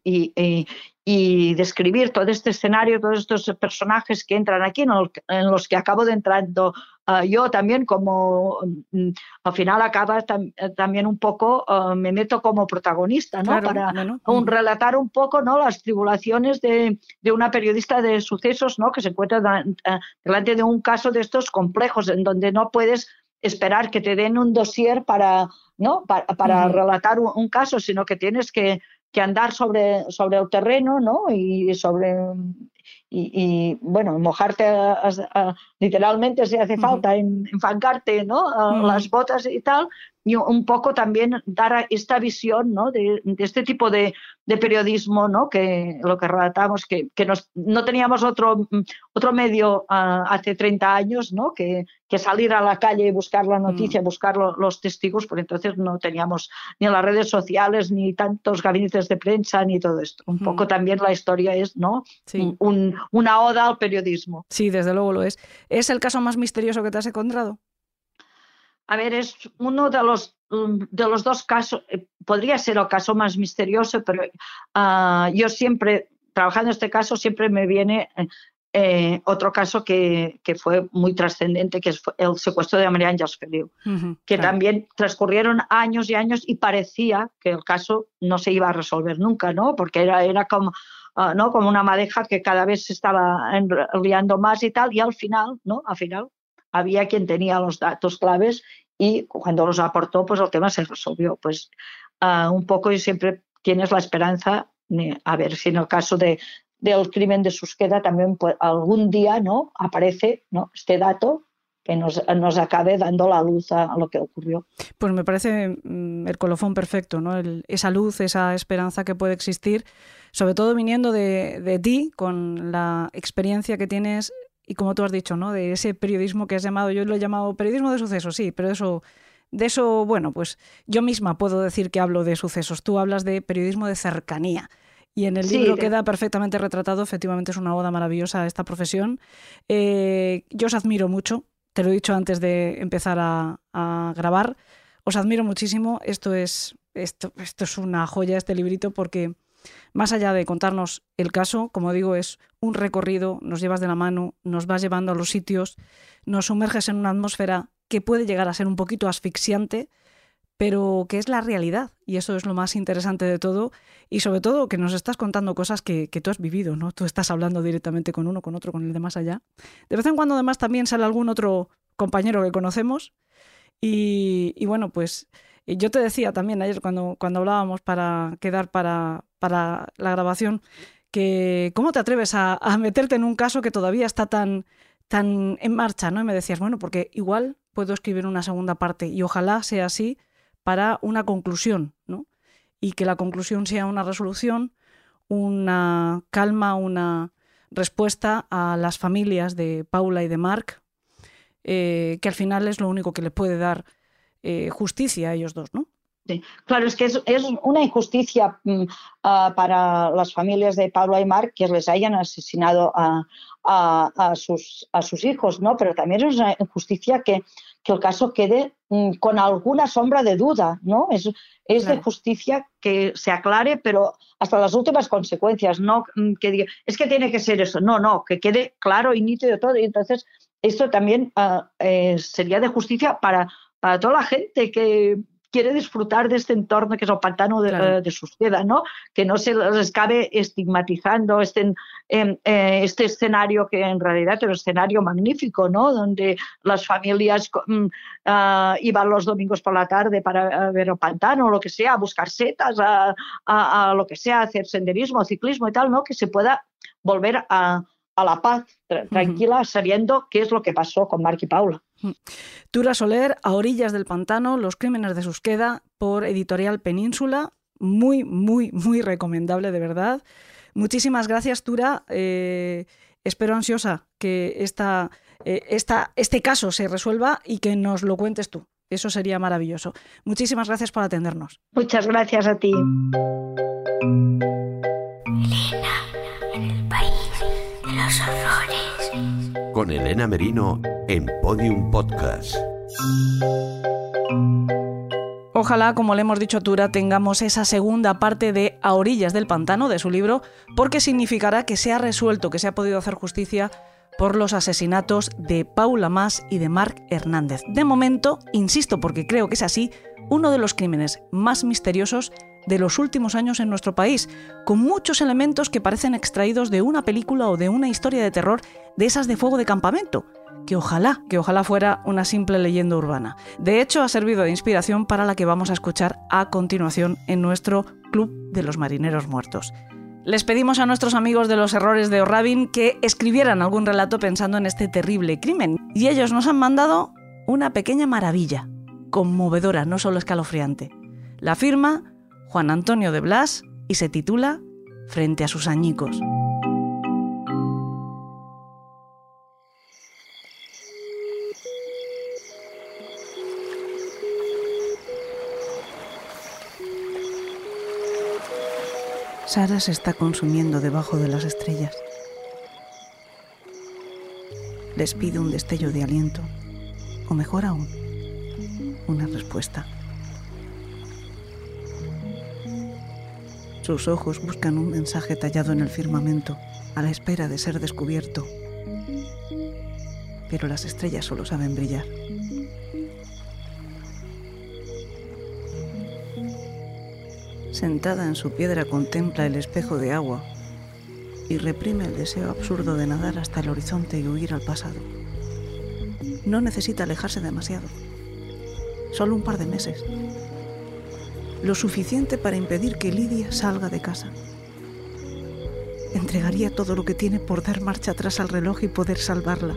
y, y, y, describir todo este escenario, todos estos personajes que entran aquí, en, el, en los que acabo de entrando uh, yo también como um, al final acaba tam, también un poco, uh, me meto como protagonista, ¿no? Claro, Para bueno. un, relatar un poco, ¿no? Las tribulaciones de, de una periodista de sucesos, ¿no? Que se encuentra uh, delante de un caso de estos complejos en donde no puedes esperar que te den un dossier para, ¿no? para, para uh -huh. relatar un, un, caso, sino que tienes que, que, andar sobre, sobre el terreno ¿no? y sobre y, y bueno, mojarte a, a, literalmente si hace falta, uh -huh. en, enfangarte ¿no? Uh -huh. las botas y tal, y un poco también dar esta visión ¿no? de, de este tipo de, de, periodismo, ¿no? que lo que relatamos, que, que nos, no teníamos otro, otro medio uh, hace 30 años ¿no? que, que, salir a la calle y buscar la noticia, mm. buscar lo, los testigos, porque entonces no teníamos ni las redes sociales, ni tantos gabinetes de prensa, ni todo esto. Un mm. poco también la historia es ¿no? Sí. Un, una oda al periodismo. Sí, desde luego lo es. ¿Es el caso más misterioso que te has encontrado? A ver, es uno de los, de los dos casos, eh, podría ser el caso más misterioso, pero uh, yo siempre, trabajando en este caso, siempre me viene eh, otro caso que, que, fue muy trascendente, que es el secuestro de María Ángeles Feliu, uh -huh, que claro. también transcurrieron años y años y parecía que el caso no se iba a resolver nunca, ¿no? Porque era, era como... Uh, ¿no? como una madeja que cada vez se estaba liando más y tal, y al final, ¿no? Al final había quien tenía los datos claves y cuando los aportó, pues el tema se resolvió. Pues ah, un poco y siempre tienes la esperanza, a ver si en el caso de, del crimen de Susqueda también pues, algún día ¿no? aparece ¿no? este dato que nos, nos, acabe dando la luz a, lo que ocurrió. Pues me parece mm, el colofón perfecto, ¿no? esa luz, esa esperanza que puede existir, sobre todo viniendo de, de, ti, con la experiencia que tienes y como tú has dicho, ¿no? De ese periodismo que has llamado, yo lo he llamado periodismo de sucesos, sí, pero eso, de eso, bueno, pues yo misma puedo decir que hablo de sucesos. Tú hablas de periodismo de cercanía. Y en el libro queda perfectamente retratado, efectivamente es una boda maravillosa esta profesión. Eh, yo os admiro mucho, te lo he dicho antes de empezar a, grabar, os admiro muchísimo, esto es, esto, esto es una joya, este librito, porque más allá de contarnos el caso, como digo, es un recorrido, nos llevas de la mano, nos vas llevando a los sitios, nos sumerges en una atmósfera que puede llegar a ser un poquito asfixiante, pero que es la realidad. Y eso es lo más interesante de todo. Y sobre todo que nos estás contando cosas que, tú has vivido, ¿no? Tú estás hablando directamente con uno, con otro, con el de más allá. De vez en cuando además también sale algún otro compañero que conocemos. Y, bueno, pues yo te decía también ayer cuando, cuando hablábamos para quedar para, para la grabación, que cómo te atreves a, meterte en un caso que todavía está tan, tan en marcha, ¿no? Y me decías, bueno, porque igual puedo escribir una segunda parte y ojalá sea así para una conclusión, ¿no? Y que la conclusión sea una resolución, una calma, una respuesta a las familias de Paula y de Mark, eh, que al final es lo único que le puede dar eh, justicia a ellos dos, ¿no? Claro, es que es, una injusticia mm, ah, para las familias de Pablo Aymar que les hayan asesinado a, sus, a sus hijos, ¿no? Pero también es una injusticia que, el caso quede mm, con alguna sombra de duda, ¿no? Es, es de justicia que se aclare, pero hasta las últimas consecuencias, no mm, que diga, es que tiene que ser eso, no, no, que quede claro y nítido todo. Y entonces, esto también ah, eh, sería de justicia para, para toda la gente que quiere disfrutar de este entorno que es el pantano de, claro. de Susqueda, ¿no? Que no se les acabe estigmatizando este, eh, este escenario que en realidad es un escenario magnífico, ¿no? Donde las familias uh, iban los domingos por la tarde para ver el pantano o lo que sea, a buscar setas, a, a, a lo que sea, hacer senderismo, ciclismo y tal, ¿no? Que se pueda volver a, a la paz, tranquila, uh -huh. sabiendo qué es lo que pasó con Mark y Paula. Tura Soler, A orillas del pantano, Los crímenes de Susqueda, por Editorial Península. Muy, muy, muy recomendable, de verdad. Muchísimas gracias, Tura. Eh, espero ansiosa que esta, eh, esta, este caso se resuelva y que nos lo cuentes tú. Eso sería maravilloso. Muchísimas gracias por atendernos. Muchas gracias a ti. Elena, los horrores. Con Elena Merino en Podium Podcast. Ojalá, como le hemos dicho a Tura, tengamos esa segunda parte de A orillas del pantano de su libro, porque significará que se ha resuelto, que se ha podido hacer justicia por los asesinatos de Paula Mas y de Marc Hernández. De momento, insisto porque creo que es así, uno de los crímenes más misteriosos de los últimos años en nuestro país, con muchos elementos que parecen extraídos de una película o de una historia de terror de esas de fuego de campamento, que ojalá, que ojalá fuera una simple leyenda urbana. De hecho, ha servido de inspiración para la que vamos a escuchar a continuación en nuestro Club de los Marineros Muertos. Les pedimos a nuestros amigos de los errores de O'Rabin que escribieran algún relato pensando en este terrible crimen. Y ellos nos han mandado una pequeña maravilla, conmovedora, no solo escalofriante. La firma Juan Antonio de Blas y se titula Frente a sus añicos. Sara se está consumiendo debajo de las estrellas. Les pido un destello de aliento, o mejor aún, una respuesta. Sus ojos buscan un mensaje tallado en el firmamento, a la espera de ser descubierto. Pero las estrellas solo saben brillar. Sentada en su piedra contempla el espejo de agua y reprime el deseo absurdo de nadar hasta el horizonte y huir al pasado. No necesita alejarse demasiado, solo un par de meses. Lo suficiente para impedir que Lidia salga de casa. Entregaría todo lo que tiene por dar marcha atrás al reloj y poder salvarla.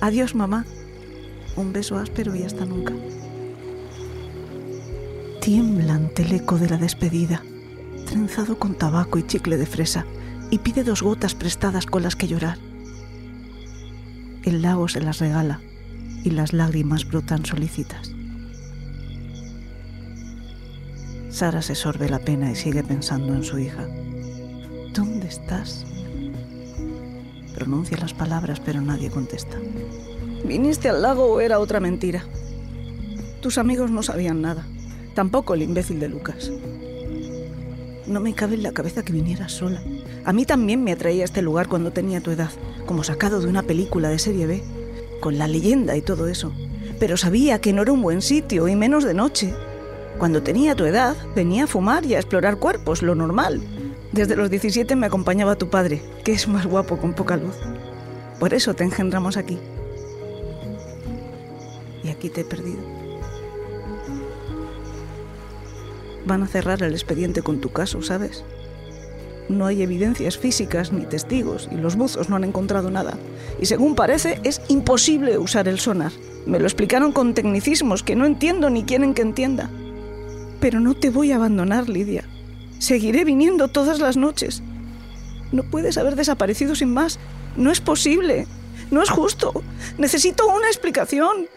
Adiós, mamá. Un beso áspero y hasta nunca. Tiembla ante el eco de la despedida, trenzado con tabaco y chicle de fresa, y pide dos gotas prestadas con las que llorar. El lago se las regala y las lágrimas brotan solícitas. Sara se sorbe la pena y sigue pensando en su hija. ¿Dónde estás? Pronuncia las palabras, pero nadie contesta. ¿Viniste al lago o era otra mentira? Tus amigos no sabían nada. Tampoco el imbécil de Lucas. No me cabe en la cabeza que vinieras sola. A mí también me atraía este lugar cuando tenía tu edad, como sacado de una película de serie B, con la leyenda y todo eso. Pero sabía que no era un buen sitio, y menos de noche. Cuando tenía tu edad, venía a fumar y a explorar cuerpos, lo normal. Desde los 17 me acompañaba tu padre, que es más guapo con poca luz. Por eso te engendramos aquí. Y aquí te he perdido. Van a cerrar el expediente con tu caso, ¿sabes? No hay evidencias físicas ni testigos y los buzos no han encontrado nada. Y según parece, es imposible usar el sonar. Me lo explicaron con tecnicismos que no entiendo ni quieren que entienda. Pero no te voy a abandonar, Lidia. Seguiré viniendo todas las noches. No puedes haber desaparecido sin más. No es posible. No es justo. Necesito una explicación.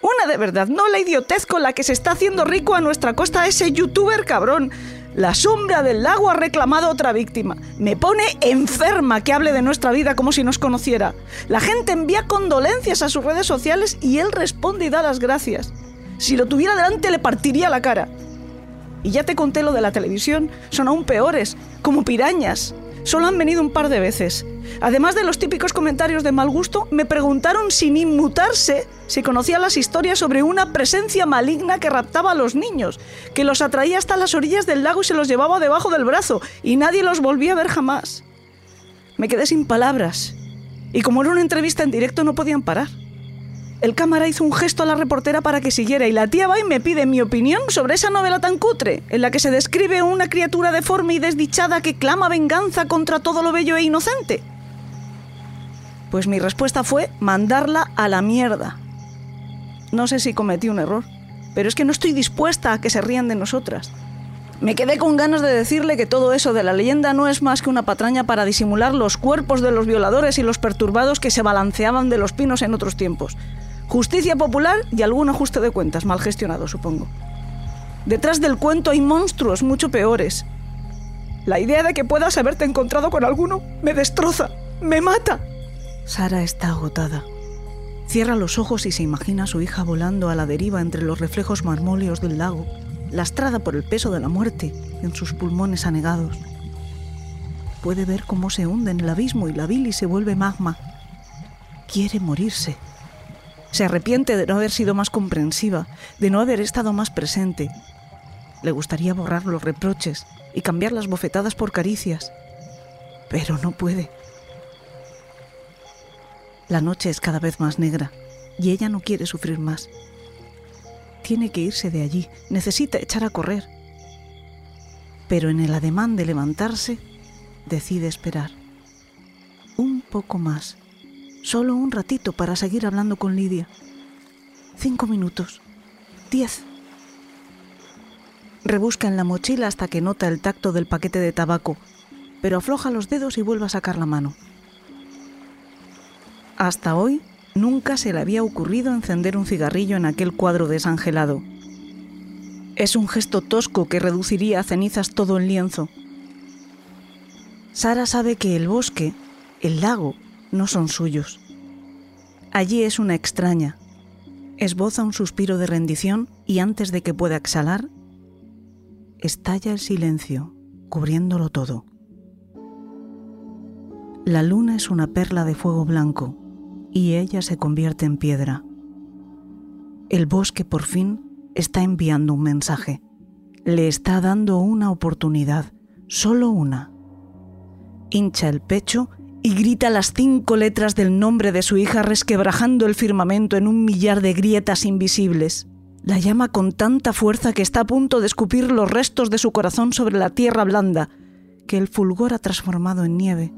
Una de verdad, no la idiotez con la que se está haciendo rico a nuestra costa ese youtuber cabrón. La sombra del lago ha reclamado otra víctima. Me pone enferma que hable de nuestra vida como si nos conociera. La gente envía condolencias a sus redes sociales y él responde y da las gracias. Si lo tuviera delante le partiría la cara. Y ya te conté lo de la televisión, son aún peores, como pirañas. Solo han venido un par de veces. Además de los típicos comentarios de mal gusto, me preguntaron sin inmutarse si conocía las historias sobre una presencia maligna que raptaba a los niños, que los atraía hasta las orillas del lago y se los llevaba debajo del brazo, y nadie los volvía a ver jamás. Me quedé sin palabras, y como era una entrevista en directo no podían parar. El cámara hizo un gesto a la reportera para que siguiera y la tía va y me pide mi opinión sobre esa novela tan cutre, en la que se describe una criatura deforme y desdichada que clama venganza contra todo lo bello e inocente. Pues mi respuesta fue mandarla a la mierda. No sé si cometí un error, pero es que no estoy dispuesta a que se rían de nosotras. Me quedé con ganas de decirle que todo eso de la leyenda no es más que una patraña para disimular los cuerpos de los violadores y los perturbados que se balanceaban de los pinos en otros tiempos. Justicia popular y algún ajuste de cuentas mal gestionado, supongo. Detrás del cuento hay monstruos mucho peores. La idea de que puedas haberte encontrado con alguno me destroza, me mata. Sara está agotada. Cierra los ojos y se imagina a su hija volando a la deriva entre los reflejos marmóleos del lago, lastrada por el peso de la muerte en sus pulmones anegados. Puede ver cómo se hunde en el abismo y la bilis se vuelve magma. Quiere morirse. Se arrepiente de no haber sido más comprensiva, de no haber estado más presente. Le gustaría borrar los reproches y cambiar las bofetadas por caricias, pero no puede. La noche es cada vez más negra y ella no quiere sufrir más. Tiene que irse de allí, necesita echar a correr. Pero en el ademán de levantarse, decide esperar. Un poco más Solo un ratito para seguir hablando con Lidia. Cinco minutos. Diez. Rebusca en la mochila hasta que nota el tacto del paquete de tabaco, pero afloja los dedos y vuelve a sacar la mano. Hasta hoy nunca se le había ocurrido encender un cigarrillo en aquel cuadro desangelado. Es un gesto tosco que reduciría a cenizas todo el lienzo. Sara sabe que el bosque, el lago no son suyos. Allí es una extraña. Esboza un suspiro de rendición y antes de que pueda exhalar, estalla el silencio, cubriéndolo todo. La luna es una perla de fuego blanco y ella se convierte en piedra. El bosque por fin está enviando un mensaje. Le está dando una oportunidad, solo una. Hincha el pecho y grita las cinco letras del nombre de su hija resquebrajando el firmamento en un millar de grietas invisibles. La llama con tanta fuerza que está a punto de escupir los restos de su corazón sobre la tierra blanda, que el fulgor ha transformado en nieve.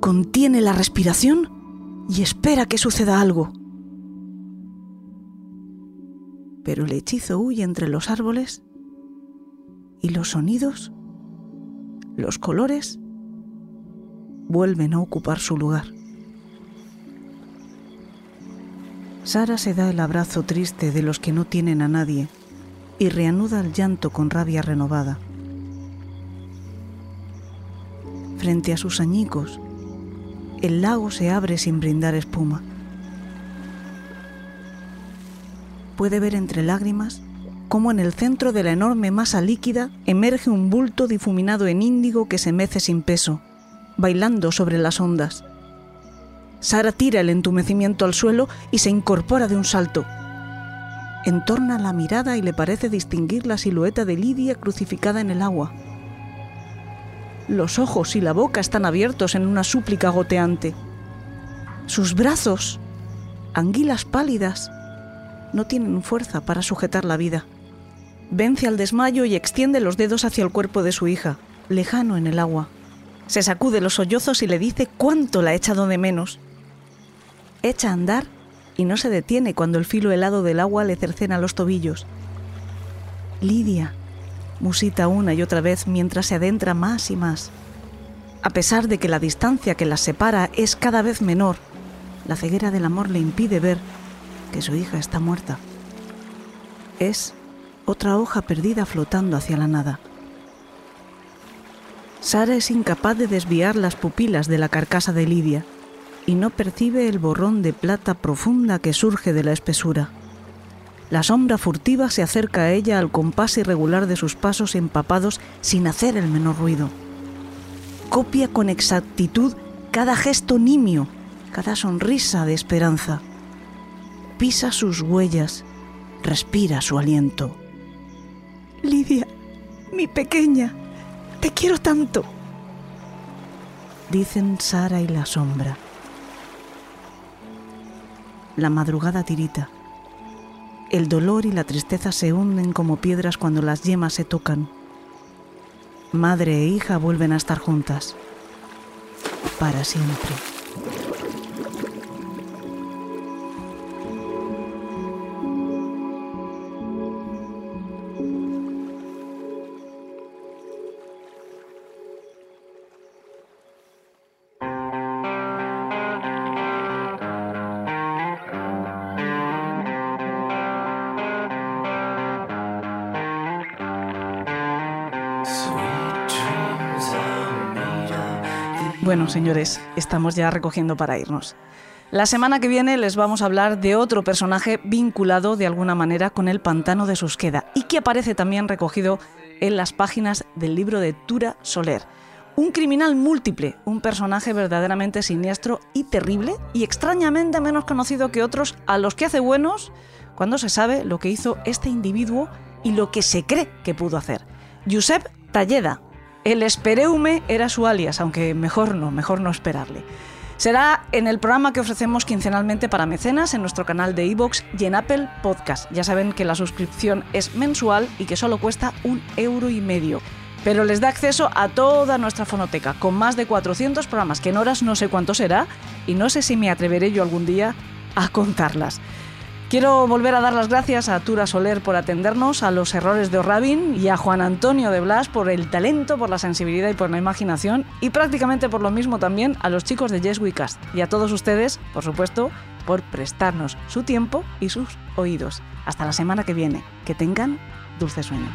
Contiene la respiración y espera que suceda algo. Pero el hechizo huye entre los árboles y los sonidos, los colores, vuelven a ocupar su lugar. Sara se da el abrazo triste de los que no tienen a nadie y reanuda el llanto con rabia renovada. Frente a sus añicos, el lago se abre sin brindar espuma. Puede ver entre lágrimas cómo en el centro de la enorme masa líquida emerge un bulto difuminado en índigo que se mece sin peso, bailando sobre las ondas. Sara tira el entumecimiento al suelo y se incorpora de un salto. Entorna la mirada y le parece distinguir la silueta de Lidia crucificada en el agua. Los ojos y la boca están abiertos en una súplica goteante. Sus brazos, anguilas pálidas, no tienen fuerza para sujetar la vida. Vence al desmayo y extiende los dedos hacia el cuerpo de su hija, lejano en el agua. Se sacude los sollozos y le dice cuánto la ha echado de menos echa a andar y no se detiene cuando el filo helado del agua le cercena los tobillos. Lidia, musita una y otra vez mientras se adentra más y más. A pesar de que la distancia que las separa es cada vez menor, la ceguera del amor le impide ver que su hija está muerta. Es otra hoja perdida flotando hacia la nada. Sara es incapaz de desviar las pupilas de la carcasa de Lidia y no percibe el borrón de plata profunda que surge de la espesura. La sombra furtiva se acerca a ella al compás irregular de sus pasos empapados sin hacer el menor ruido. Copia con exactitud cada gesto nimio, cada sonrisa de esperanza. Pisa sus huellas, respira su aliento. Lidia, mi pequeña, te quiero tanto. Dicen Sara y la sombra. La madrugada tirita. El dolor y la tristeza se hunden como piedras cuando las yemas se tocan. Madre e hija vuelven a estar juntas. Para siempre. Bueno, señores, estamos ya recogiendo para irnos. La semana que viene les vamos a hablar de otro personaje vinculado de alguna manera con el pantano de Susqueda y que aparece también recogido en las páginas del libro de Tura Soler. Un criminal múltiple, un personaje verdaderamente siniestro y terrible y extrañamente menos conocido que otros a los que hace buenos cuando se sabe lo que hizo este individuo y lo que se cree que pudo hacer. Josep Talleda, el Espereume era su alias, aunque mejor no, mejor no esperarle. Será en el programa que ofrecemos quincenalmente para mecenas en nuestro canal de iVoox y en Apple Podcast. Ya saben que la suscripción es mensual y que solo cuesta un euro y medio. Pero les da acceso a toda nuestra fonoteca, con más de 400 programas, que en horas no sé cuánto será, y no sé si me atreveré yo algún día a contarlas. Quiero volver a dar las gracias a Tura Soler por atendernos a los errores de O'Rabin y a Juan Antonio de Blas por el talento, por la sensibilidad y por la imaginación y prácticamente por lo mismo también a los chicos de Yes We Cast y a todos ustedes, por supuesto, por prestarnos su tiempo y sus oídos. Hasta la semana que viene. Que tengan dulces sueños.